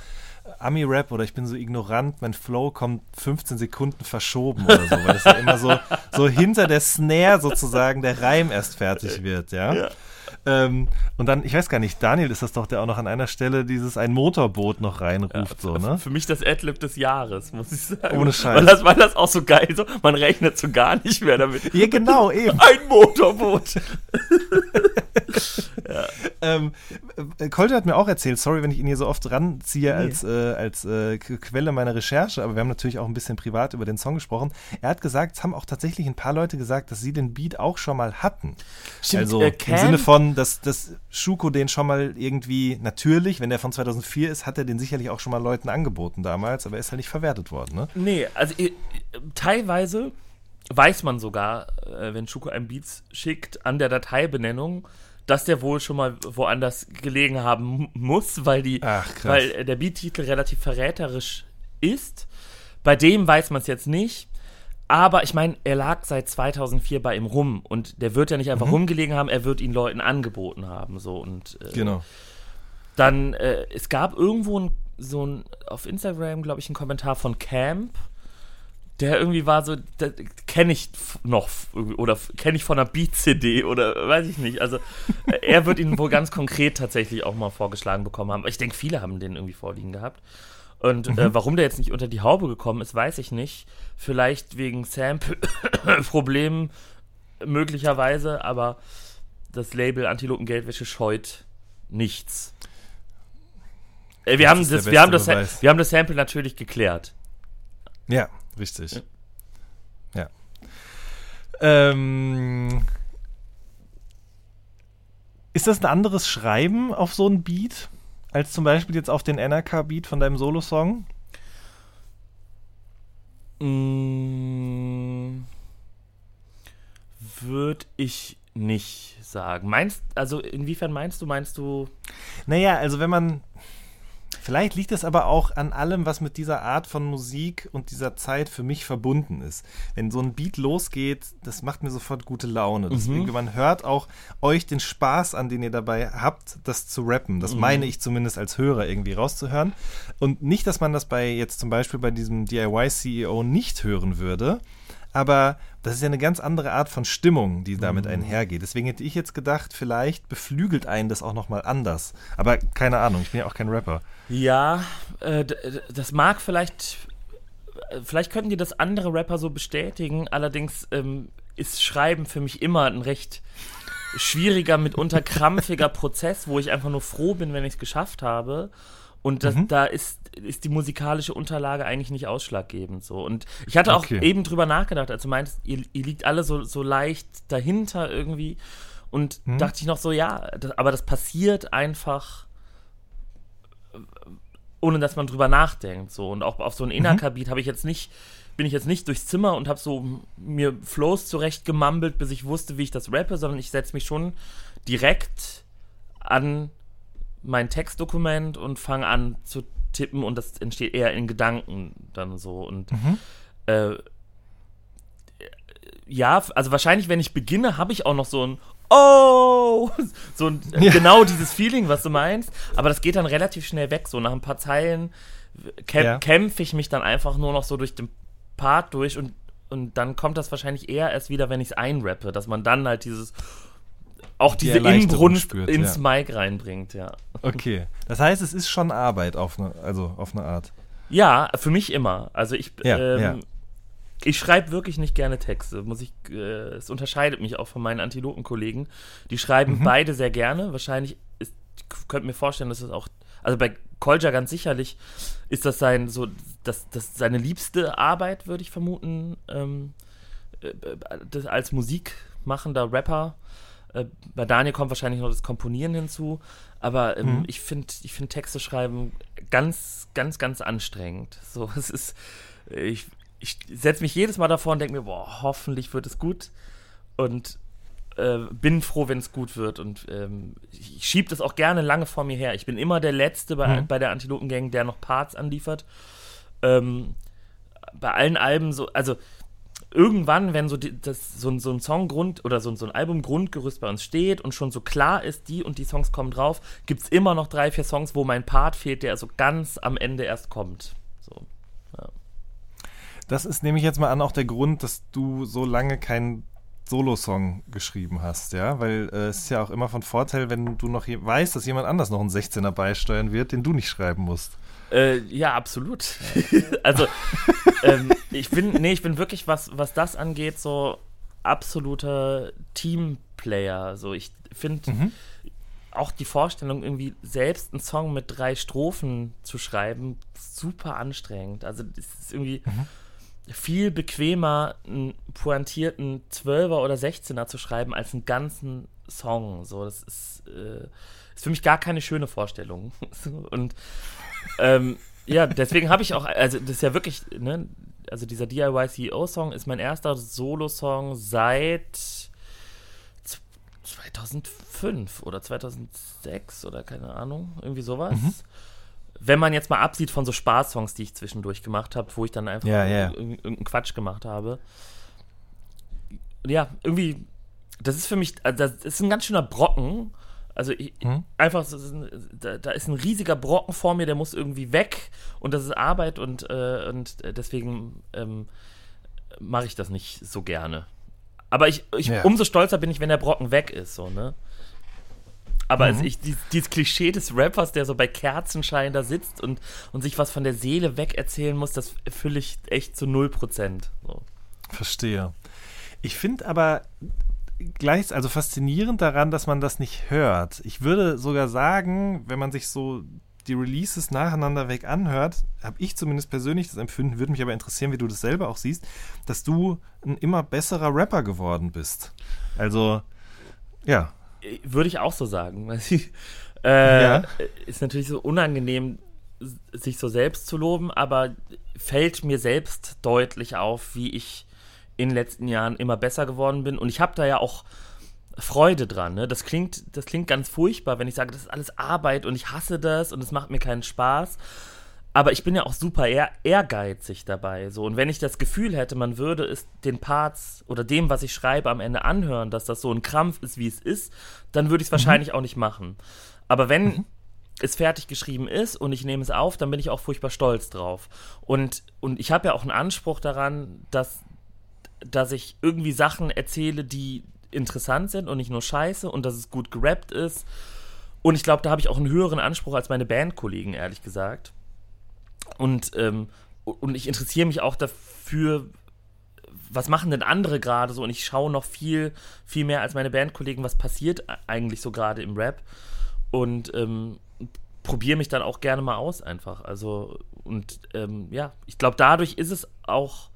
Ami-Rap oder ich bin so ignorant, mein Flow kommt 15 Sekunden verschoben oder so, weil es ja immer so, so hinter der Snare sozusagen der Reim erst fertig wird, ja. ja. Ähm, und dann, ich weiß gar nicht, Daniel ist das doch, der auch noch an einer Stelle dieses ein Motorboot noch reinruft, ja, so, ne? Für mich das Adlib des Jahres, muss ich sagen. Ohne Scheiß. Weil das, weil das auch so geil so, man rechnet so gar nicht mehr damit. Ja, genau, eben. Ein Motorboot. ja. ähm, äh, Colte hat mir auch erzählt, sorry, wenn ich ihn hier so oft ranziehe nee. als, äh, als äh, Quelle meiner Recherche, aber wir haben natürlich auch ein bisschen privat über den Song gesprochen. Er hat gesagt, es haben auch tatsächlich ein paar Leute gesagt, dass sie den Beat auch schon mal hatten. Stimmt, also äh, im Sinne von, dass, dass Schuko den schon mal irgendwie, natürlich, wenn der von 2004 ist, hat er den sicherlich auch schon mal Leuten angeboten damals, aber er ist halt nicht verwertet worden, ne? Nee, also äh, teilweise weiß man sogar, äh, wenn Schuko einen Beats schickt, an der Dateibenennung, dass der wohl schon mal woanders gelegen haben muss, weil die, Ach, weil der Beat-Titel relativ verräterisch ist. Bei dem weiß man es jetzt nicht. Aber ich meine, er lag seit 2004 bei ihm rum und der wird ja nicht einfach mhm. rumgelegen haben, er wird ihn Leuten angeboten haben. So und äh, genau. Dann, äh, es gab irgendwo ein, so ein, auf Instagram, glaube ich, einen Kommentar von Camp, der irgendwie war so, kenne ich noch oder kenne ich von einer Beat-CD oder weiß ich nicht. Also äh, er wird ihn wohl ganz konkret tatsächlich auch mal vorgeschlagen bekommen haben. Ich denke, viele haben den irgendwie vorliegen gehabt. Und äh, warum der jetzt nicht unter die Haube gekommen ist, weiß ich nicht. Vielleicht wegen Sample-Problemen möglicherweise, aber das Label Antilopen Geldwäsche scheut nichts. Äh, wir, haben ist der das, wir, haben das, Beweis. wir haben das Sample natürlich geklärt. Ja, richtig. Ja. Ähm, ist das ein anderes Schreiben auf so ein Beat, als zum Beispiel jetzt auf den NRK-Beat von deinem Solo-Song? Mm, Würde ich nicht sagen. Meinst, also inwiefern meinst du, meinst du, Naja, also wenn man. Vielleicht liegt es aber auch an allem, was mit dieser Art von Musik und dieser Zeit für mich verbunden ist. Wenn so ein Beat losgeht, das macht mir sofort gute Laune. Deswegen, man hört auch euch den Spaß an, den ihr dabei habt, das zu rappen. Das meine ich zumindest als Hörer irgendwie rauszuhören. Und nicht, dass man das bei jetzt zum Beispiel bei diesem DIY-CEO nicht hören würde. Aber das ist ja eine ganz andere Art von Stimmung, die damit einhergeht. Deswegen hätte ich jetzt gedacht, vielleicht beflügelt einen das auch nochmal anders. Aber keine Ahnung, ich bin ja auch kein Rapper. ja, äh, das mag vielleicht, äh, vielleicht könnten die das andere Rapper so bestätigen, allerdings ähm, ist Schreiben für mich immer ein recht schwieriger, mitunter krampfiger Prozess, wo ich einfach nur froh bin, wenn ich es geschafft habe. Und das, Mhm. da ist, ist die musikalische Unterlage eigentlich nicht ausschlaggebend so. Und ich hatte auch Okay. eben drüber nachgedacht, als du meinst, ihr, ihr liegt alle so, so leicht dahinter irgendwie. Und Mhm. dachte ich noch so, ja, das, aber das passiert einfach, äh, ohne dass man drüber nachdenkt. So. Und auch auf so ein Innerkabit habe ich jetzt nicht, bin ich jetzt nicht durchs Zimmer und habe so mir Flows zurecht gemampelt, bis ich wusste, wie ich das rappe, sondern ich setze mich schon direkt an mein Textdokument und fange an zu tippen und das entsteht eher in Gedanken dann so. Und äh, ja, also wahrscheinlich, wenn ich beginne, habe ich auch noch so ein Oh! So ein, Ja. genau dieses Feeling, was du meinst. Aber das geht dann relativ schnell weg. So nach ein paar Zeilen kämp Ja. kämpfe ich mich dann einfach nur noch so durch den Part durch und, und dann kommt das wahrscheinlich eher erst wieder, wenn ich es einrappe, dass man dann halt dieses auch Die diese Erleichterung Inbrunst spürt, ins ja. Mic reinbringt, ja. Okay. Das heißt, es ist schon Arbeit auf eine, also auf eine Art. Ja, für mich immer. Also ich, Ja, ähm, ja. ich schreibe wirklich nicht gerne Texte. Muss ich, äh, es unterscheidet mich auch von meinen Antilopenkollegen. Die schreiben beide sehr gerne. Wahrscheinlich ist, ich könnte mir vorstellen, dass es auch, also bei Kolja ganz sicherlich ist das sein, so, das, das seine liebste Arbeit, würde ich vermuten, ähm, äh, das als musikmachender Rapper. Äh, bei Daniel kommt wahrscheinlich noch das Komponieren hinzu, aber ähm, ich finde ich find Texte schreiben ganz, ganz, ganz anstrengend. So, es ist, ich, ich setze mich jedes Mal davor und denke mir, boah, hoffentlich wird es gut und äh, bin froh, wenn es gut wird und ähm, ich schiebe das auch gerne lange vor mir her. Ich bin immer der Letzte bei, Mhm. bei der Antilopengang, der noch Parts anliefert. Ähm, bei allen Alben so, also irgendwann, wenn so, die, das, so, ein- so ein Songgrund oder so, so ein Albumgrundgerüst bei uns steht und schon so klar ist, die und die Songs kommen drauf, gibt es immer noch drei, vier Songs, wo mein Part fehlt, der also ganz am Ende erst kommt. So. Das ist, nehme ich jetzt mal an, auch der Grund, dass du so lange keinen Solo-Song geschrieben hast, ja? Weil äh, es ist ja auch immer von Vorteil, wenn du noch weißt, dass jemand anders noch einen 16er beisteuern wird, den du nicht schreiben musst. Äh, ja, absolut. also, ähm, ich bin, nee, ich bin wirklich, was, was das angeht, so absoluter Teamplayer. So, ich finde auch die Vorstellung, irgendwie selbst einen Song mit drei Strophen zu schreiben, super anstrengend. Also, es ist irgendwie viel bequemer, einen pointierten Zwölfer oder 16er zu schreiben, als einen ganzen Song. So, das ist, äh, ist für mich gar keine schöne Vorstellung. Und ähm, ja, deswegen habe ich auch, also das ist ja wirklich, ne, also dieser DIY CEO-Song ist mein erster Solo-Song seit z- 2005 oder 2006 oder keine Ahnung, irgendwie sowas. Wenn man jetzt mal absieht von so Spaßsongs, die ich zwischendurch gemacht habe, wo ich dann einfach Ja, ja. irg- irgendeinen Quatsch gemacht habe. Ja, irgendwie, das ist für mich, also das ist ein ganz schöner Brocken, Also ich, Hm? einfach, so- da, da ist ein riesiger Brocken vor mir, der muss irgendwie weg und das ist Arbeit und, äh, und äh, deswegen ähm, mache ich das nicht so gerne. Aber ich, ich Ja. umso stolzer bin ich, wenn der Brocken weg ist, so, ne? Aber Mhm. es, ich, dieses, dieses Klischee des Rappers, der so bei Kerzenschein da sitzt und, und sich was von der Seele weg erzählen muss, das fülle ich echt zu 0%. So. Verstehe. Ich finde aber gleich, also faszinierend daran, dass man das nicht hört. Ich würde sogar sagen, wenn man sich so die Releases nacheinander weg anhört, habe ich zumindest persönlich das Empfinden, würde mich aber interessieren, wie du das selber auch siehst, dass du ein immer besserer Rapper geworden bist. Also, ja. Würde ich auch so sagen. äh, Ja. Ist natürlich so unangenehm, sich so selbst zu loben, aber fällt mir selbst deutlich auf, wie ich in den letzten Jahren immer besser geworden bin. Und ich habe da ja auch Freude dran. Ne? Das, klingt, das klingt ganz furchtbar, wenn ich sage, das ist alles Arbeit und ich hasse das und es macht mir keinen Spaß. Aber ich bin ja auch super ehr ehrgeizig dabei. So. Und wenn ich das Gefühl hätte, man würde es den Parts oder dem, was ich schreibe, am Ende anhören, dass das so ein Krampf ist, wie es ist, dann würde ich es wahrscheinlich auch nicht machen. Aber wenn es fertig geschrieben ist und ich nehme es auf, dann bin ich auch furchtbar stolz drauf. Und, und ich habe ja auch einen Anspruch daran, dass, dass ich irgendwie Sachen erzähle, die interessant sind und nicht nur scheiße und dass es gut gerappt ist. Und ich glaube, da habe ich auch einen höheren Anspruch als meine Bandkollegen, ehrlich gesagt. Und, ähm, und ich interessiere mich auch dafür, was machen denn andere gerade so? Und ich schaue noch viel, viel mehr als meine Bandkollegen, was passiert eigentlich so gerade im Rap. Und ähm, probiere mich dann auch gerne mal aus einfach. Also, und ähm, ja, ich glaube, dadurch ist es auch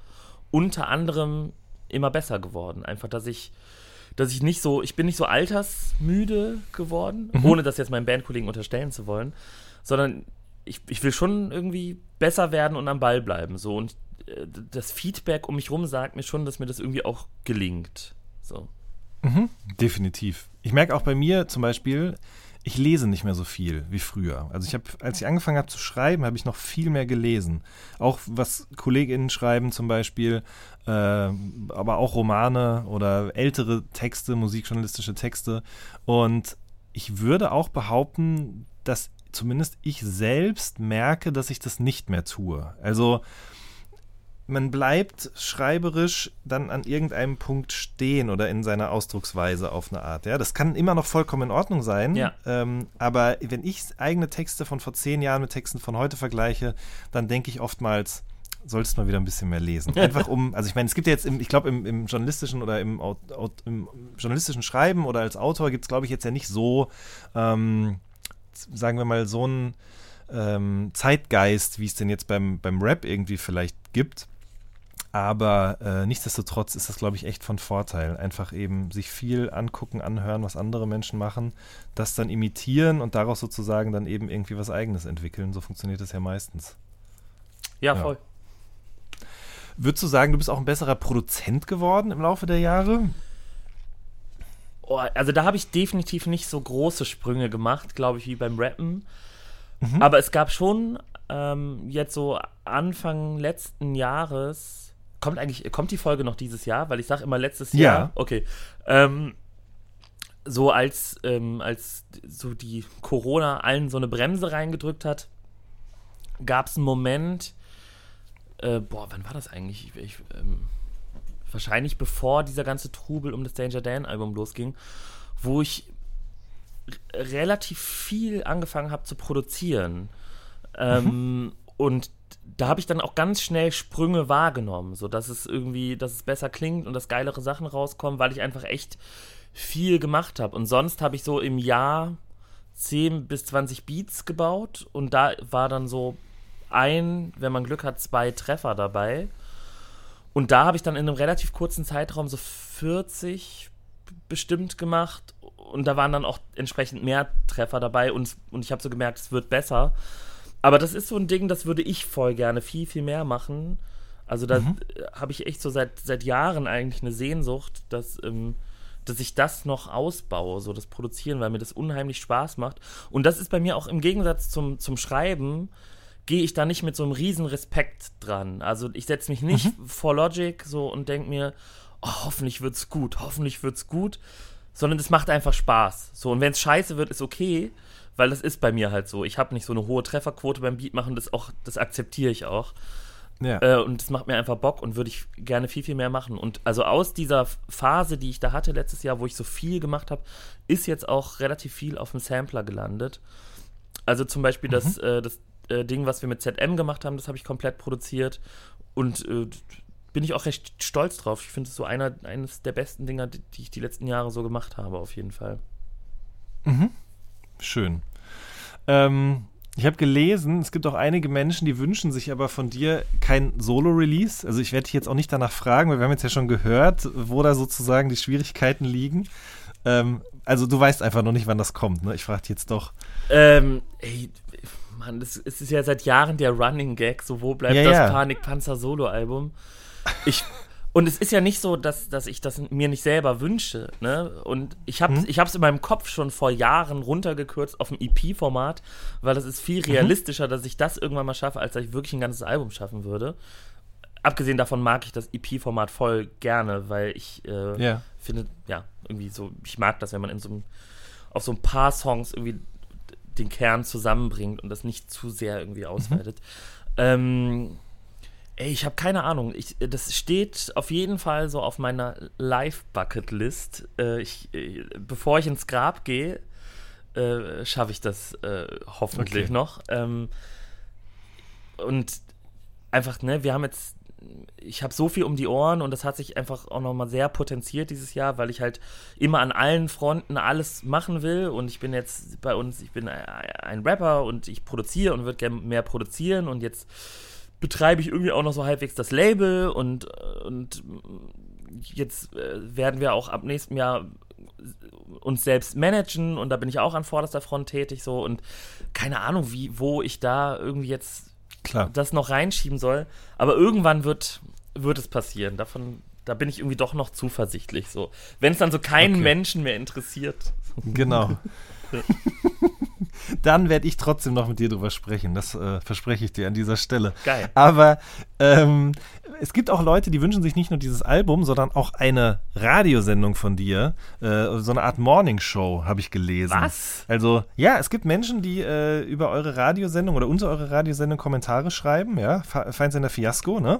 unter anderem immer besser geworden. Einfach, dass ich, dass ich nicht so, ich bin nicht so altersmüde geworden, ohne das jetzt meinen Bandkollegen unterstellen zu wollen, sondern ich, ich will schon irgendwie besser werden und am Ball bleiben. So. Und äh, das Feedback um mich rum sagt mir schon, dass mir das irgendwie auch gelingt. So. Definitiv. Ich merke auch bei mir zum Beispiel, ich lese nicht mehr so viel wie früher. Also ich habe, als ich angefangen habe zu schreiben, habe ich noch viel mehr gelesen. Auch was KollegInnen schreiben zum Beispiel, äh, aber auch Romane oder ältere Texte, musikjournalistische Texte. Und ich würde auch behaupten, dass zumindest ich selbst merke, dass ich das nicht mehr tue. Also man bleibt schreiberisch dann an irgendeinem Punkt stehen oder in seiner Ausdrucksweise auf eine Art. Ja, das kann immer noch vollkommen in Ordnung sein. Ja. Ähm, aber wenn ich eigene Texte von vor zehn Jahren mit Texten von heute vergleiche, dann denke ich oftmals, solltest mal wieder ein bisschen mehr lesen. Einfach um, also ich meine, es gibt ja jetzt, im, ich glaube, im, im journalistischen oder im, im journalistischen Schreiben oder als Autor gibt es, glaube ich, jetzt ja nicht so, ähm, sagen wir mal, so einen ähm, Zeitgeist, wie es denn jetzt beim, beim Rap irgendwie vielleicht gibt. Aber äh, nichtsdestotrotz ist das, glaube ich, echt von Vorteil. Einfach eben sich viel angucken, anhören, was andere Menschen machen, das dann imitieren und daraus sozusagen dann eben irgendwie was Eigenes entwickeln. So funktioniert das ja meistens. Ja, Ja. voll. Würdest du sagen, du bist auch ein besserer Produzent geworden im Laufe der Jahre? Oh, also da habe ich definitiv nicht so große Sprünge gemacht, glaube ich, wie beim Rappen. Aber es gab schon ähm, jetzt so Anfang letzten Jahres. Kommt eigentlich, kommt die Folge noch dieses Jahr? Weil ich sage immer letztes Ja. Jahr. Okay. Ähm, so als, ähm, als so die Corona allen so eine Bremse reingedrückt hat, gab es einen Moment, äh, boah, wann war das eigentlich? Ich, ich, ähm, wahrscheinlich bevor dieser ganze Trubel um das Danger Dan Album losging, wo ich relativ viel angefangen habe zu produzieren. Ähm, und da habe ich dann auch ganz schnell Sprünge wahrgenommen, so dass es irgendwie, dass es besser klingt und dass geilere Sachen rauskommen, weil ich einfach echt viel gemacht habe. Und sonst habe ich so im Jahr 10 bis 20 Beats gebaut und da war dann so ein, wenn man Glück hat, zwei Treffer dabei. Und da habe ich dann in einem relativ kurzen Zeitraum so 40 bestimmt gemacht und da waren dann auch entsprechend mehr Treffer dabei und, und ich habe so gemerkt, es wird besser. Aber das ist so ein Ding, das würde ich voll gerne viel, viel mehr machen. Also da äh, habe ich echt so seit, seit Jahren eigentlich eine Sehnsucht, dass, ähm, dass ich das noch ausbaue, so das Produzieren, weil mir das unheimlich Spaß macht. Und das ist bei mir auch im Gegensatz zum, zum Schreiben, gehe ich da nicht mit so einem riesen Respekt dran. Also ich setze mich nicht vor Logic so und denke mir, oh, hoffentlich wird's gut, hoffentlich wird's gut. sondern es macht einfach Spaß. So, und wenn es scheiße wird, ist okay, weil das ist bei mir halt so. Ich habe nicht so eine hohe Trefferquote beim Beat machen, das auch, das akzeptiere ich auch. Ja. Äh, und das macht mir einfach Bock und würde ich gerne viel, viel mehr machen. Und also aus dieser Phase, die ich da hatte letztes Jahr, wo ich so viel gemacht habe, ist jetzt auch relativ viel auf dem Sampler gelandet. Also zum Beispiel Mhm. das, äh, das äh, Ding, was wir mit ZM gemacht haben, das habe ich komplett produziert. Und äh, bin ich auch recht stolz drauf. Ich finde es so einer, eines der besten Dinger, die, die ich die letzten Jahre so gemacht habe, auf jeden Fall. Schön. Ähm, ich habe gelesen, es gibt auch einige Menschen, die wünschen sich aber von dir kein Solo-Release. Also ich werde dich jetzt auch nicht danach fragen, weil wir haben jetzt ja schon gehört, wo da sozusagen die Schwierigkeiten liegen. Ähm, also du weißt einfach noch nicht, wann das kommt. Ne? Ich frage dich jetzt doch. Ähm, ey, Mann, das, es ist ja seit Jahren der Running Gag, so wo bleibt Ja, das ja. Panikpanzer-Solo-Album? Ich. Und es ist ja nicht so, dass, dass ich das mir nicht selber wünsche. Ne? Und ich habe Mhm. es in meinem Kopf schon vor Jahren runtergekürzt auf ein EP-Format, weil es ist Mhm. viel realistischer, dass ich das irgendwann mal schaffe, als dass ich wirklich ein ganzes Album schaffen würde. Abgesehen davon mag ich das EP-Format voll gerne, weil ich äh, Ja. finde, ja, irgendwie so, ich mag das, wenn man in so einem, auf so ein paar Songs irgendwie den Kern zusammenbringt und das nicht zu sehr irgendwie ausweitet. Ähm, ey, ich habe keine Ahnung. Ich, das steht auf jeden Fall so auf meiner Live-Bucket-List. Äh, äh, bevor ich ins Grab gehe, äh, schaffe ich das äh, hoffentlich Okay. noch. Ähm, und einfach, ne, wir haben jetzt, ich habe so viel um die Ohren und das hat sich einfach auch nochmal sehr potenziert dieses Jahr, weil ich halt immer an allen Fronten alles machen will und ich bin jetzt bei uns, ich bin ein- ein Rapper und ich produziere und würde gerne mehr produzieren und jetzt betreibe ich irgendwie auch noch so halbwegs das Label und, und jetzt äh, werden wir auch ab nächstem Jahr uns selbst managen und da bin ich auch an vorderster Front tätig so und keine Ahnung, wie, wo ich da irgendwie jetzt Klar. das noch reinschieben soll. Aber irgendwann wird, wird es passieren. Davon, da bin ich irgendwie doch noch zuversichtlich. So. Wenn es dann so keinen Okay. Menschen mehr interessiert. Genau. Dann werde ich trotzdem noch mit dir drüber sprechen. Das äh, verspreche ich dir an dieser Stelle. Geil. Aber ähm, es gibt auch Leute, die wünschen sich nicht nur dieses Album, sondern auch eine Radiosendung von dir. Äh, so eine Art Morning Show, habe ich gelesen. Was? Also, ja, es gibt Menschen, die äh, über eure Radiosendung oder unter eure Radiosendung Kommentare schreiben, ja. Fe- Feindsender Fiasco, ne?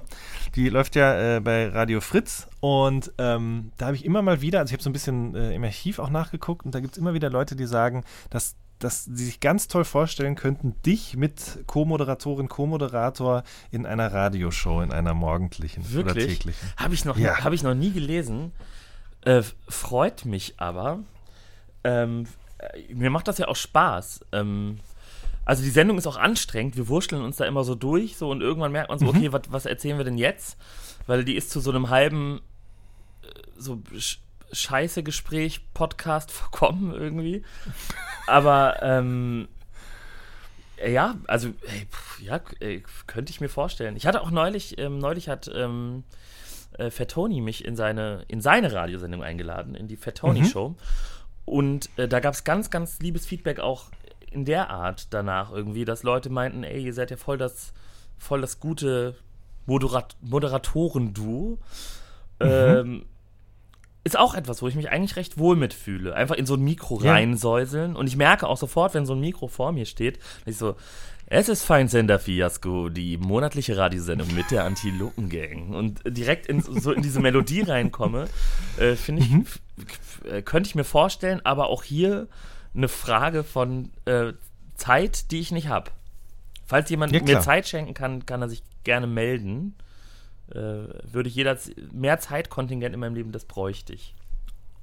Die läuft ja äh, bei Radio Fritz und ähm, da habe ich immer mal wieder, also ich habe so ein bisschen äh, im Archiv auch nachgeguckt und da gibt es immer wieder Leute, die sagen, dass dass sie sich ganz toll vorstellen könnten, dich mit Co-Moderatorin, Co-Moderator in einer Radioshow, in einer morgendlichen oder Wirklich? täglichen. Habe ich, noch- Ja. hab ich noch nie gelesen. Äh, freut mich aber. Ähm, äh, mir macht das ja auch Spaß. Ähm, also die Sendung ist auch anstrengend. Wir wurschteln uns da immer so durch so und irgendwann merkt man so, okay, wat, was erzählen wir denn jetzt? Weil die ist zu so einem halben äh, so sch scheiße Gespräch Podcast verkommen irgendwie. Aber ähm, ja, also ey, pf, ja, ey, könnte ich mir vorstellen. Ich hatte auch neulich, ähm, neulich hat ähm, äh, Fettoni mich in seine, in seine Radiosendung eingeladen, in die Fettoni Show. Und äh, da gab es ganz, ganz liebes Feedback auch in der Art danach irgendwie, dass Leute meinten, ey, ihr seid ja voll das, voll das gute Moderat Moderatoren-Duo. Ähm, ist auch etwas, wo ich mich eigentlich recht wohl mitfühle. Einfach in so ein Mikro Ja. reinsäuseln. Und ich merke auch sofort, wenn so ein Mikro vor mir steht, dass ich so, es ist Feindsender Fiasco, die monatliche Radiosendung mit der Antilopen-Gang. Und direkt in, so in diese Melodie reinkomme, äh, finde ich, f- äh, könnte ich mir vorstellen, aber auch hier eine Frage von äh, Zeit, die ich nicht habe. Falls jemand Ja, mir. Zeit schenken kann, kann er sich gerne melden. Äh, würde ich jeder mehr Zeitkontingent in meinem Leben, das bräuchte ich.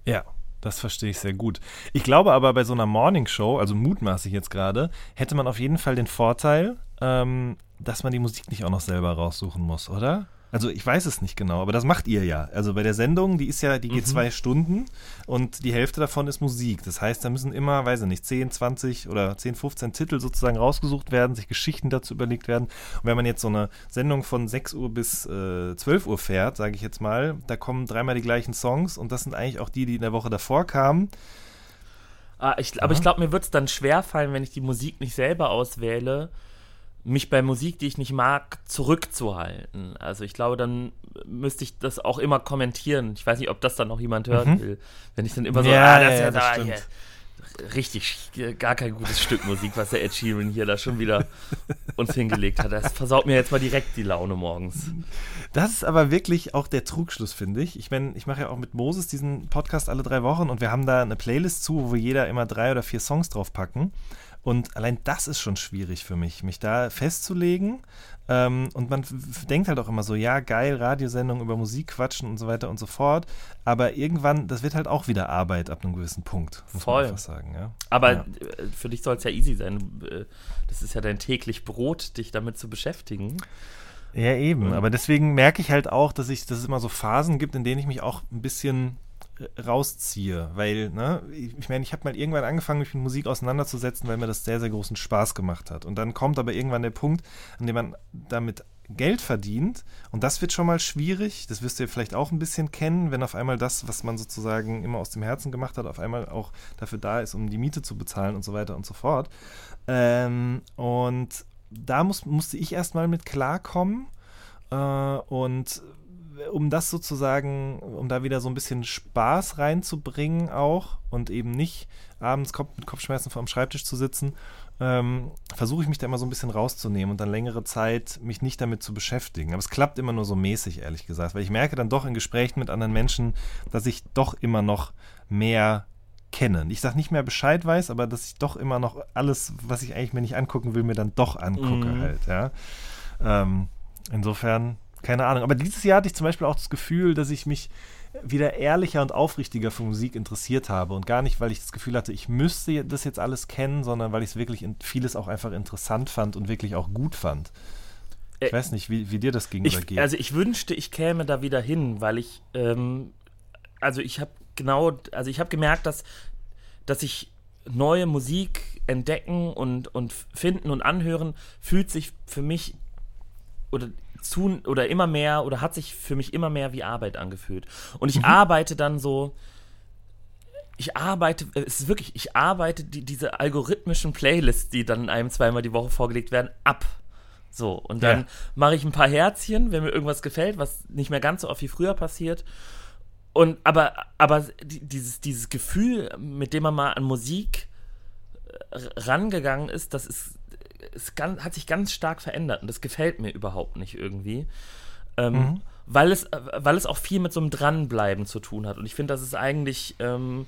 Ja, das verstehe ich sehr gut. Ich glaube aber, bei so einer Morning Show, also mutmaßlich jetzt gerade, hätte man auf jeden Fall den Vorteil, ähm, dass man die Musik nicht auch noch selber raussuchen muss, oder? Also ich weiß es nicht genau, aber das macht ihr ja. Also bei der Sendung, die ist ja, die geht zwei Stunden und die Hälfte davon ist Musik. Das heißt, da müssen immer, weiß ich nicht, 10, 20 oder 10, 15 Titel sozusagen rausgesucht werden, sich Geschichten dazu überlegt werden. Und wenn man jetzt so eine Sendung von 6 Uhr bis äh, 12 Uhr fährt, sage ich jetzt mal, da kommen dreimal die gleichen Songs und das sind eigentlich auch die, die in der Woche davor kamen. Ah, ich, aber ich glaube, mir wird es dann schwer fallen, wenn ich die Musik nicht selber auswähle, mich bei Musik, die ich nicht mag, zurückzuhalten. Also ich glaube, dann müsste ich das auch immer kommentieren. Ich weiß nicht, ob das dann noch jemand hören Mhm. will. Wenn ich dann immer so, Ja, ah, das ja, ist ja, da, stimmt. hier, richtig, gar kein gutes Stück Musik, was der Ed Sheeran hier da schon wieder uns hingelegt hat. Das versaut mir jetzt mal direkt die Laune morgens. Das ist aber wirklich auch der Trugschluss, finde ich. Ich meine, ich mache ja auch mit Moses diesen Podcast alle drei Wochen und wir haben da eine Playlist zu, wo wir jeder immer drei oder vier Songs drauf packen. Und allein das ist schon schwierig für mich, mich da festzulegen. Ähm, und man denkt halt auch immer so, ja, geil, Radiosendung über Musik quatschen und so weiter und so fort. Aber irgendwann, das wird halt auch wieder Arbeit ab einem gewissen Punkt, muss Voll. man sagen. Ja? Aber Ja. äh, für dich soll es ja easy sein. Äh, Das ist ja dein täglich Brot, dich damit zu beschäftigen. Ja, eben. Mhm. Aber deswegen merke ich halt auch, dass, ich, dass es immer so Phasen gibt, in denen ich mich auch ein bisschen rausziehe. Weil, ne, ich meine, ich habe mal irgendwann angefangen, mich mit Musik auseinanderzusetzen, weil mir das sehr, sehr großen Spaß gemacht hat. Und dann kommt aber irgendwann der Punkt, an dem man damit Geld verdient. Und das wird schon mal schwierig. Das wirst du ja vielleicht auch ein bisschen kennen, wenn auf einmal das, was man sozusagen immer aus dem Herzen gemacht hat, auf einmal auch dafür da ist, um die Miete zu bezahlen und so weiter und so fort. Ähm, und da muss, musste ich erstmal mit klarkommen. Äh, und um das sozusagen, um da wieder so ein bisschen Spaß reinzubringen auch und eben nicht abends Kopf, mit Kopfschmerzen vor dem Schreibtisch zu sitzen, ähm, versuche ich mich da immer so ein bisschen rauszunehmen und dann längere Zeit mich nicht damit zu beschäftigen. Aber es klappt immer nur so mäßig, ehrlich gesagt, weil ich merke dann doch in Gesprächen mit anderen Menschen, dass ich doch immer noch mehr kenne. Ich sage nicht mehr Bescheid weiß, aber dass ich doch immer noch alles, was ich eigentlich mir nicht angucken will, mir dann doch angucke Mhm. halt, ja. Ähm, insofern, keine Ahnung. Aber dieses Jahr hatte ich zum Beispiel auch das Gefühl, dass ich mich wieder ehrlicher und aufrichtiger für Musik interessiert habe. Und gar nicht, weil ich das Gefühl hatte, ich müsste das jetzt alles kennen, sondern weil ich es wirklich vieles auch einfach interessant fand und wirklich auch gut fand. Ich Äh, weiß nicht, wie, wie dir das ging Ich, geht. also ich wünschte, ich käme da wieder hin, weil ich, ähm, also ich habe genau, also ich habe gemerkt, dass, dass ich neue Musik entdecken und, und finden und anhören, fühlt sich für mich oder zu oder immer mehr oder hat sich für mich immer mehr wie Arbeit angefühlt. Und ich arbeite dann so, ich arbeite, äh, es ist wirklich, ich arbeite die, diese algorithmischen Playlists, die dann einem zweimal die Woche vorgelegt werden, ab. So, und dann Ja. mache ich ein paar Herzchen, wenn mir irgendwas gefällt, was nicht mehr ganz so oft wie früher passiert. Und aber, aber die- dieses, dieses Gefühl, mit dem man mal an Musik äh, rangegangen ist, das ist, ist ganz, hat sich ganz stark verändert und das gefällt mir überhaupt nicht irgendwie. Ähm, weil, es, weil es auch viel mit so einem Dranbleiben zu tun hat. Und ich finde, das ist eigentlich ähm,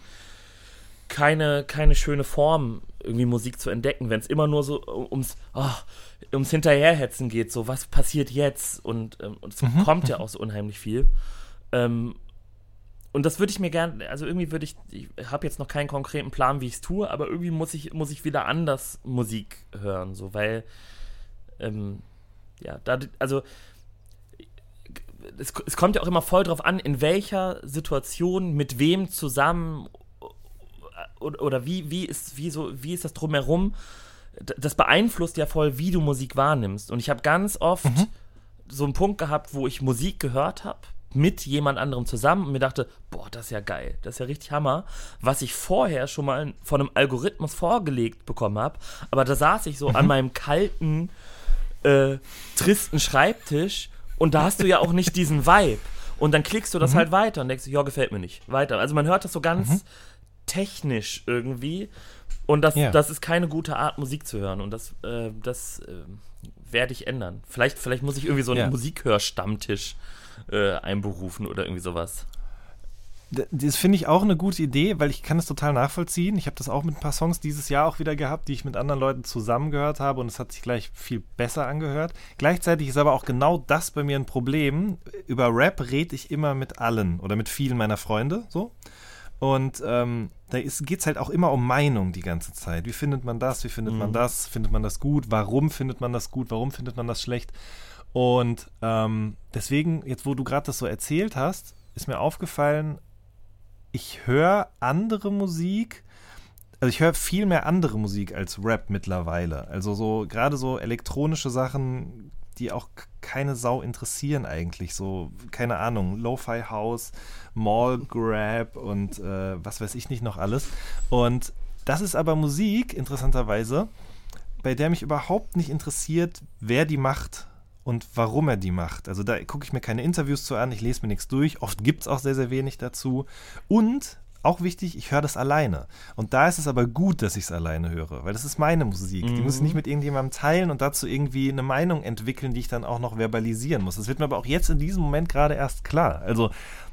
keine, keine schöne Form, irgendwie Musik zu entdecken, wenn es immer nur so ums, oh, ums Hinterherhetzen geht, so was passiert jetzt und, ähm, und es kommt ja auch so unheimlich viel. Ähm, und das würde ich mir gerne, also irgendwie würde ich, ich habe jetzt noch keinen konkreten Plan, wie ich es tue, aber irgendwie muss ich, muss ich wieder anders Musik hören, so, weil, ähm, ja, da, also, es, es kommt ja auch immer voll drauf an, in welcher Situation, mit wem zusammen oder, oder wie, wie, ist, wie, so, wie ist das drumherum? Das beeinflusst ja voll, wie du Musik wahrnimmst. Und ich habe ganz oft so einen Punkt gehabt, wo ich Musik gehört habe mit jemand anderem zusammen und mir dachte, boah, das ist ja geil, das ist ja richtig Hammer, was ich vorher schon mal von einem Algorithmus vorgelegt bekommen habe, aber da saß ich so an meinem kalten, äh, tristen Schreibtisch und da hast du ja auch nicht diesen Vibe und dann klickst du das halt weiter und denkst, ja, gefällt mir nicht, weiter. Also man hört das so ganz technisch irgendwie und das, Ja. das ist keine gute Art, Musik zu hören und das, äh, das äh, werde ich ändern. Vielleicht, vielleicht muss ich irgendwie so einen Ja. Musikhörstammtisch äh, einberufen oder irgendwie sowas. Das finde ich auch eine gute Idee, weil ich kann es total nachvollziehen. Ich habe das auch mit ein paar Songs dieses Jahr auch wieder gehabt, die ich mit anderen Leuten zusammen gehört habe und es hat sich gleich viel besser angehört. Gleichzeitig ist aber auch genau das bei mir ein Problem. Über Rap rede ich immer mit allen oder mit vielen meiner Freunde so. Und ähm, da geht es halt auch immer um Meinung die ganze Zeit. Wie findet man das? Wie findet man das? Findet man das gut? Warum findet man das gut? Warum findet man das schlecht? Und ähm, deswegen, jetzt wo du gerade das so erzählt hast, ist mir aufgefallen, ich höre andere Musik, also ich höre viel mehr andere Musik als Rap mittlerweile. Also so gerade so elektronische Sachen, die auch keine Sau interessieren eigentlich. So, keine Ahnung, Lo-Fi House, Mall Grab und äh, was weiß ich nicht noch alles. Und das ist aber Musik, interessanterweise, bei der mich überhaupt nicht interessiert, wer die macht und warum er die macht. Also da gucke ich mir keine Interviews zu an, ich lese mir nichts durch. Oft gibt es auch sehr, sehr wenig dazu. Und auch wichtig, ich höre das alleine. Und da ist es aber gut, dass ich es alleine höre, weil das ist meine Musik. Die muss ich nicht mit irgendjemandem teilen und dazu irgendwie eine Meinung entwickeln, die ich dann auch noch verbalisieren muss. Das wird mir aber auch jetzt in diesem Moment gerade erst klar. Also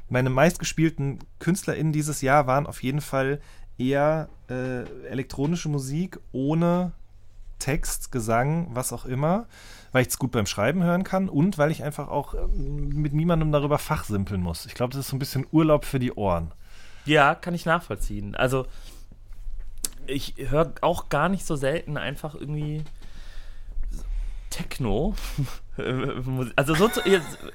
meine meistgespielten KünstlerInnen dieses Jahr waren auf jeden Fall eher äh, elektronische Musik ohne Text, Gesang, was auch immer, weil ich es gut beim Schreiben hören kann und weil ich einfach auch ähm, mit niemandem darüber fachsimpeln muss. Ich glaube, das ist so ein bisschen Urlaub für die Ohren. Ja, kann ich nachvollziehen. Also, ich höre auch gar nicht so selten einfach irgendwie Techno. also so zu,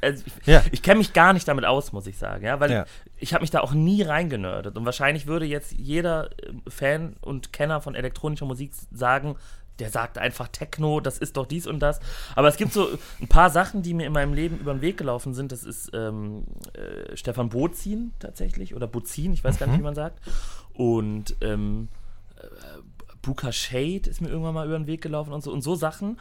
also ich, Ja. ich kenne mich gar nicht damit aus, muss ich sagen, ja, weil Ja. ich habe mich da auch nie reingenördet und wahrscheinlich würde jetzt jeder äh, Fan und Kenner von elektronischer Musik sagen, der sagt einfach Techno, das ist doch dies und das. Aber es gibt so ein paar Sachen, die mir in meinem Leben über den Weg gelaufen sind. Das ist ähm, äh, Stefan Bozin tatsächlich oder Bozin, ich weiß gar nicht, wie man sagt. Und ähm, äh, Buka Shade ist mir irgendwann mal über den Weg gelaufen und so und so Sachen.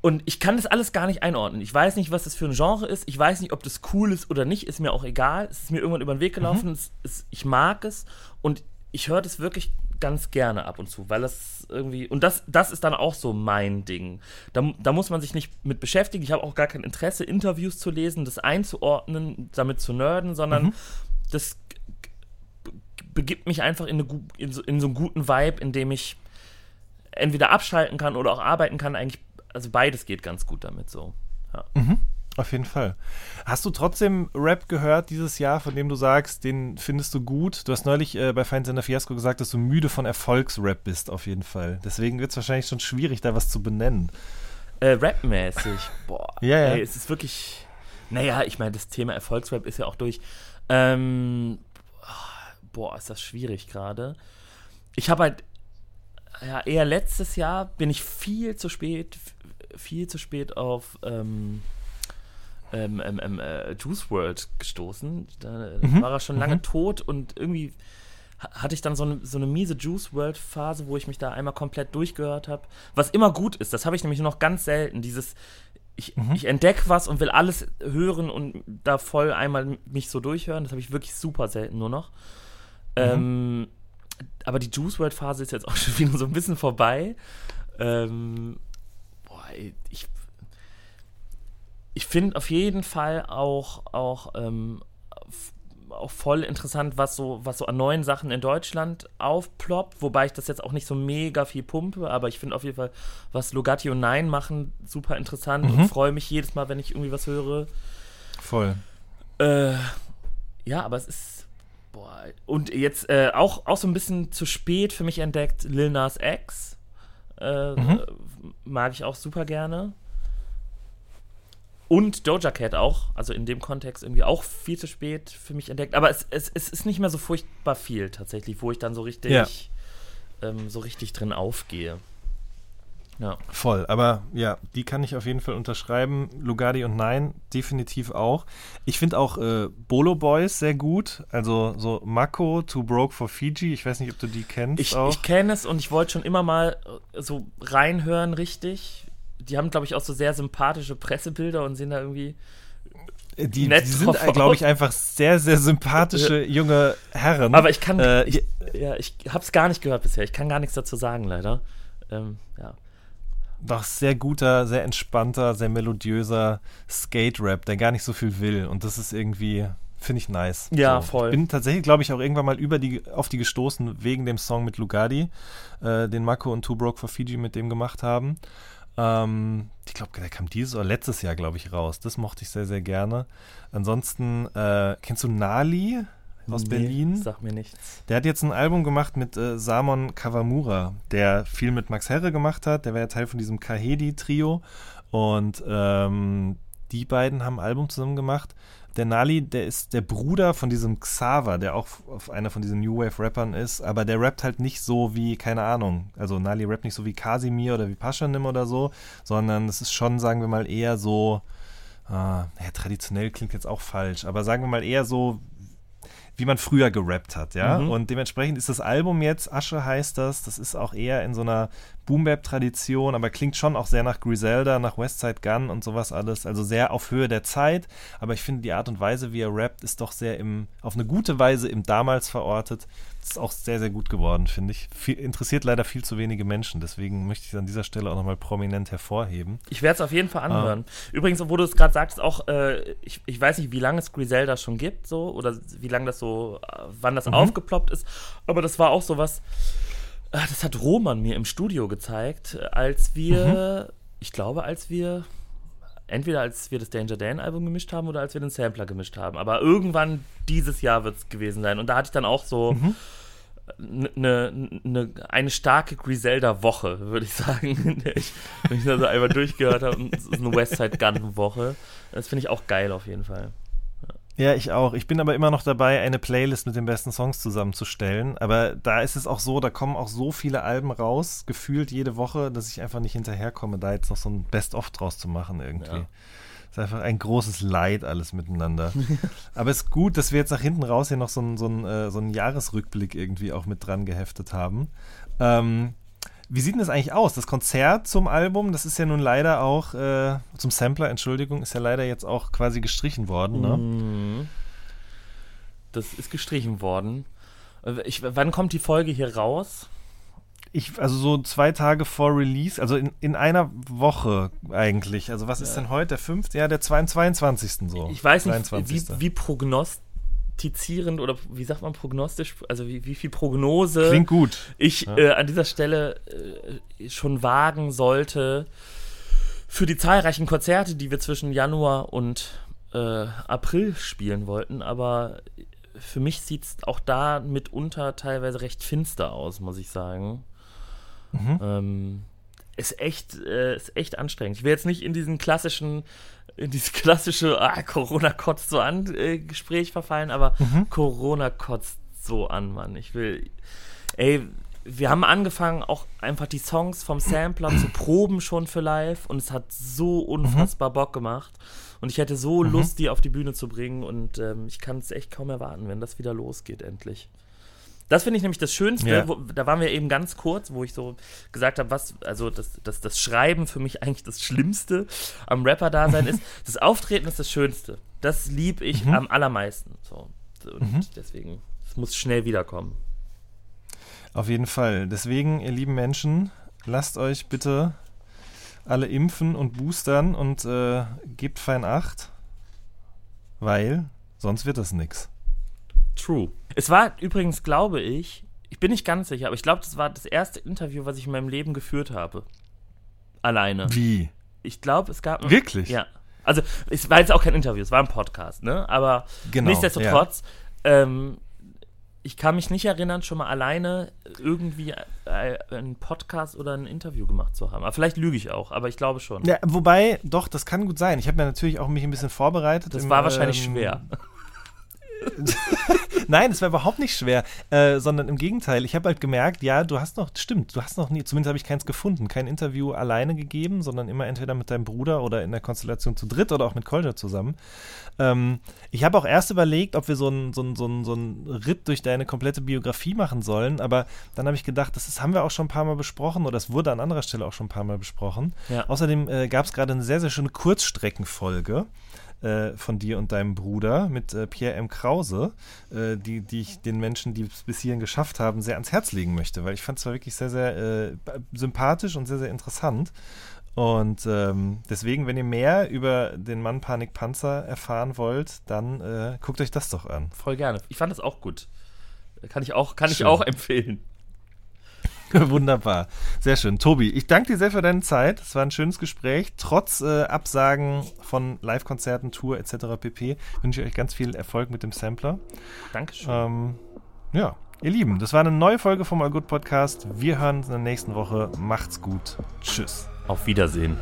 Und ich kann das alles gar nicht einordnen. Ich weiß nicht, was das für ein Genre ist. Ich weiß nicht, ob das cool ist oder nicht. Ist mir auch egal. Es ist mir irgendwann über den Weg gelaufen. Es, es, ich mag es. Und ich höre das wirklich ganz gerne ab und zu, weil das irgendwie. Und das, das ist dann auch so mein Ding. Da, da muss man sich nicht mit beschäftigen. Ich habe auch gar kein Interesse, Interviews zu lesen, das einzuordnen, damit zu nerden, sondern das begibt mich einfach in, eine, in, so, in so einen guten Vibe, in dem ich entweder abschalten kann oder auch arbeiten kann. Eigentlich, also beides geht ganz gut damit so. Ja. Auf jeden Fall. Hast du trotzdem Rap gehört dieses Jahr, von dem du sagst, den findest du gut? Du hast neulich äh, bei Feindsender Fiasco gesagt, dass du müde von Erfolgsrap bist, auf jeden Fall. Deswegen wird es wahrscheinlich schon schwierig, da was zu benennen. Äh, Rap-mäßig, boah, Ja, ja. Ey, es ist wirklich, naja, ich meine, das Thema Erfolgsrap ist ja auch durch. Ähm, boah, ist das schwierig gerade. Ich habe halt, ja, eher letztes Jahr bin ich viel zu spät, viel zu spät auf ähm, ähm, ähm, ähm, äh, Juice World gestoßen. Da war er schon lange tot und irgendwie ha- hatte ich dann so eine, so eine miese Juice World Phase, wo ich mich da einmal komplett durchgehört habe. Was immer gut ist, das habe ich nämlich nur noch ganz selten. Dieses, ich, ich entdecke was und will alles hören und da voll einmal mich so durchhören. Das habe ich wirklich super selten nur noch. Ähm, aber die Juice World Phase ist jetzt auch schon wieder so ein bisschen vorbei. Ähm, boah, ich ich finde auf jeden Fall auch, auch, ähm, auch voll interessant, was so, was so an neuen Sachen in Deutschland aufploppt, wobei ich das jetzt auch nicht so mega viel pumpe, aber ich finde auf jeden Fall, was Logatti und Nein machen, super interessant und freue mich jedes Mal, wenn ich irgendwie was höre. Voll. Äh, ja, aber es ist. Boah. Und jetzt äh, auch, auch so ein bisschen zu spät für mich entdeckt, Lil Nas X. Äh, äh, Mag ich auch super gerne. Und Doja Cat auch, also in dem Kontext irgendwie auch viel zu spät für mich entdeckt. Aber es, es, es ist nicht mehr so furchtbar viel tatsächlich, wo ich dann so richtig, Ja. ähm, so richtig drin aufgehe. Ja. Voll, aber ja, die kann ich auf jeden Fall unterschreiben. Lugardi und Nein definitiv auch. Ich finde auch äh, Bolo Boys sehr gut. Also so Mako, Too Broke for Fiji. Ich weiß nicht, ob du die kennst Ich, auch. ich kenne es und ich wollte schon immer mal äh, so reinhören, richtig. Die haben, glaube ich, auch so sehr sympathische Pressebilder und sehen da irgendwie. Äh, die, nett die sind, drauf glaube ich, einfach sehr, sehr sympathische junge Herren. Aber ich kann. Äh, ich, ja, ich habe es gar nicht gehört bisher. Ich kann gar nichts dazu sagen, leider. Ähm, ja. doch sehr guter, sehr entspannter, sehr melodiöser Skate-Rap, der gar nicht so viel will. Und das ist irgendwie, finde ich nice. Ja, so. voll. Ich bin tatsächlich, glaube ich, auch irgendwann mal über die, auf die gestoßen wegen dem Song mit Lugardi, äh, den Mako und Too Broke for Fiji mit dem gemacht haben. Ähm, ich glaube, der kam dieses oder letztes Jahr, glaube ich, raus. Das mochte ich sehr, sehr gerne. Ansonsten, äh, kennst du Nali aus Nee, Berlin? Sag mir nichts. Der hat jetzt ein Album gemacht mit äh, Samon Kawamura, der viel mit Max Herre gemacht hat. Der war ja Teil von diesem Kahedi-Trio. Und ähm, die beiden haben ein Album zusammen gemacht. Der Nali, der ist der Bruder von diesem Xaver, der auch einer von diesen New Wave-Rappern ist, aber der rappt halt nicht so wie, keine Ahnung, also Nali rappt nicht so wie Kasimir oder wie Paschanim oder so, sondern es ist schon, sagen wir mal, eher so, ah, ja, traditionell klingt jetzt auch falsch, aber sagen wir mal eher so wie man früher gerappt hat, ja. Mhm. Und dementsprechend ist das Album jetzt, Asche heißt das, das ist auch eher in so einer Boom-Bap-Tradition, aber klingt schon auch sehr nach Griselda, nach Westside Gun und sowas alles. Also sehr auf Höhe der Zeit. Aber ich finde, die Art und Weise, wie er rappt, ist doch sehr im, auf eine gute Weise im Damals verortet. Ist auch sehr, sehr gut geworden, finde ich. Viel, interessiert leider viel zu wenige Menschen. Deswegen möchte ich es an dieser Stelle auch nochmal prominent hervorheben. Ich werde es auf jeden Fall Ah. anhören. Übrigens, wo du es gerade sagst, auch, äh, ich, ich weiß nicht, wie lange es Griselda schon gibt, so, oder wie lange das so, äh, wann Mhm. das aufgeploppt ist, aber das war auch sowas, äh, das hat Roman mir im Studio gezeigt, äh, als wir, Mhm. ich glaube, als wir, entweder als wir das Danger Dan Album gemischt haben oder als wir den Sampler gemischt haben, aber irgendwann dieses Jahr wird es gewesen sein und da hatte ich dann auch so, Mhm. eine, eine, eine starke Griselda-Woche, würde ich sagen, in der ich, wenn ich das so einmal durchgehört habe. und Es ist eine Westside Gun-Woche. Das finde ich auch geil auf jeden Fall. Ja, ich auch. Ich bin aber immer noch dabei, eine Playlist mit den besten Songs zusammenzustellen. Aber da ist es auch so, da kommen auch so viele Alben raus, gefühlt jede Woche, dass ich einfach nicht hinterherkomme, da jetzt noch so ein Best-of draus zu machen irgendwie. Ja. Ist einfach ein großes Leid alles miteinander. aber es ist gut, dass wir jetzt nach hinten raus hier noch so einen so einen, äh, so einen Jahresrückblick irgendwie auch mit dran geheftet haben. Ähm, wie sieht denn das eigentlich aus? Das Konzert zum Album, das ist ja nun leider auch, äh, zum Sampler, Entschuldigung, ist ja leider jetzt auch quasi gestrichen worden, ne? Mhm. Das ist gestrichen worden. Äh, Ich, wann kommt die Folge hier raus? Ich, also so zwei Tage vor Release, also in, in einer Woche eigentlich. Also was ist denn heute? Der 5.? Ja, der 22. so. Ich weiß nicht, 23.. wie, wie prognostizierend oder wie sagt man prognostisch, also wie, wie viel Prognose Klingt gut. ich Ja. äh, an dieser Stelle äh, schon wagen sollte für die zahlreichen Konzerte, die wir zwischen Januar und äh, April spielen wollten. Aber für mich sieht es auch da mitunter teilweise recht finster aus, muss ich sagen. Mhm. Ähm, ist echt, äh, ist echt anstrengend. Ich will jetzt nicht in diesen klassischen, in dieses klassische ah, Corona kotzt so an äh, Gespräch verfallen, aber Mhm. Corona kotzt so an, Mann. Ich will, ey, wir haben angefangen, auch einfach die Songs vom Sampler zu proben schon für live und es hat so unfassbar Bock gemacht. Und ich hätte so Lust, die auf die Bühne zu bringen und ähm, ich kann es echt kaum erwarten, wenn das wieder losgeht, endlich. Das finde ich nämlich das Schönste. Ja. Wo, da waren wir eben ganz kurz, wo ich so gesagt habe, was, also das, das, das Schreiben für mich eigentlich das Schlimmste am Rapper-Dasein ist. Das Auftreten ist das Schönste. Das liebe ich am allermeisten. So. Und deswegen, es muss schnell wiederkommen. Auf jeden Fall. Deswegen, ihr lieben Menschen, lasst euch bitte alle impfen und boostern und äh, gebt fein Acht, weil sonst wird das nix. True. Es war übrigens, glaube ich, ich bin nicht ganz sicher, aber ich glaube, das war das erste Interview, was ich in meinem Leben geführt habe. Alleine. Wie? Ich glaube, es gab. Wirklich? Ja. Also, es war jetzt auch kein Interview, es war ein Podcast, ne? Aber Genau, nichtsdestotrotz, ähm, ich kann mich nicht erinnern, schon mal alleine irgendwie äh, einen Podcast oder ein Interview gemacht zu haben. Aber vielleicht lüge ich auch, aber ich glaube schon. Ja, wobei, doch, das kann gut sein. Ich habe mir natürlich auch mich ein bisschen vorbereitet. das im, war wahrscheinlich ähm, schwer. Nein, es war überhaupt nicht schwer, äh, sondern im Gegenteil. Ich habe halt gemerkt, ja, du hast noch, stimmt, du hast noch nie, zumindest habe ich keins gefunden, kein Interview alleine gegeben, sondern immer entweder mit deinem Bruder oder in der Konstellation zu dritt oder auch mit Kolja zusammen. Ähm, ich habe auch erst überlegt, ob wir so einen so so einen- so einen Ritt durch deine komplette Biografie machen sollen, aber dann habe ich gedacht, das ist, haben wir auch schon ein paar Mal besprochen oder es wurde an anderer Stelle auch schon ein paar Mal besprochen. Ja. Außerdem äh, gab es gerade eine sehr, sehr schöne Kurzstreckenfolge äh, von dir und deinem Bruder mit äh, Pierre M. Krause, äh, die, die ich den Menschen, die es bis hierhin geschafft haben, sehr ans Herz legen möchte, weil ich fand es war wirklich sehr, sehr äh, b- sympathisch und sehr, sehr interessant. Und ähm, deswegen, wenn ihr mehr über den Mann Panik Panzer erfahren wollt, dann äh, guckt euch das doch an. Voll gerne. Ich fand das auch gut. Kann ich auch, kann ich auch empfehlen. Wunderbar. Sehr schön. Tobi, ich danke dir sehr für deine Zeit. Es war ein schönes Gespräch. Trotz äh, Absagen von Live-Konzerten, Tour etc. pp. wünsche ich euch ganz viel Erfolg mit dem Sampler. Dankeschön. Ähm, ja, ihr Lieben, das war eine neue Folge vom All Good Podcast. Wir hören uns in der nächsten Woche. Macht's gut. Tschüss. Auf Wiedersehen.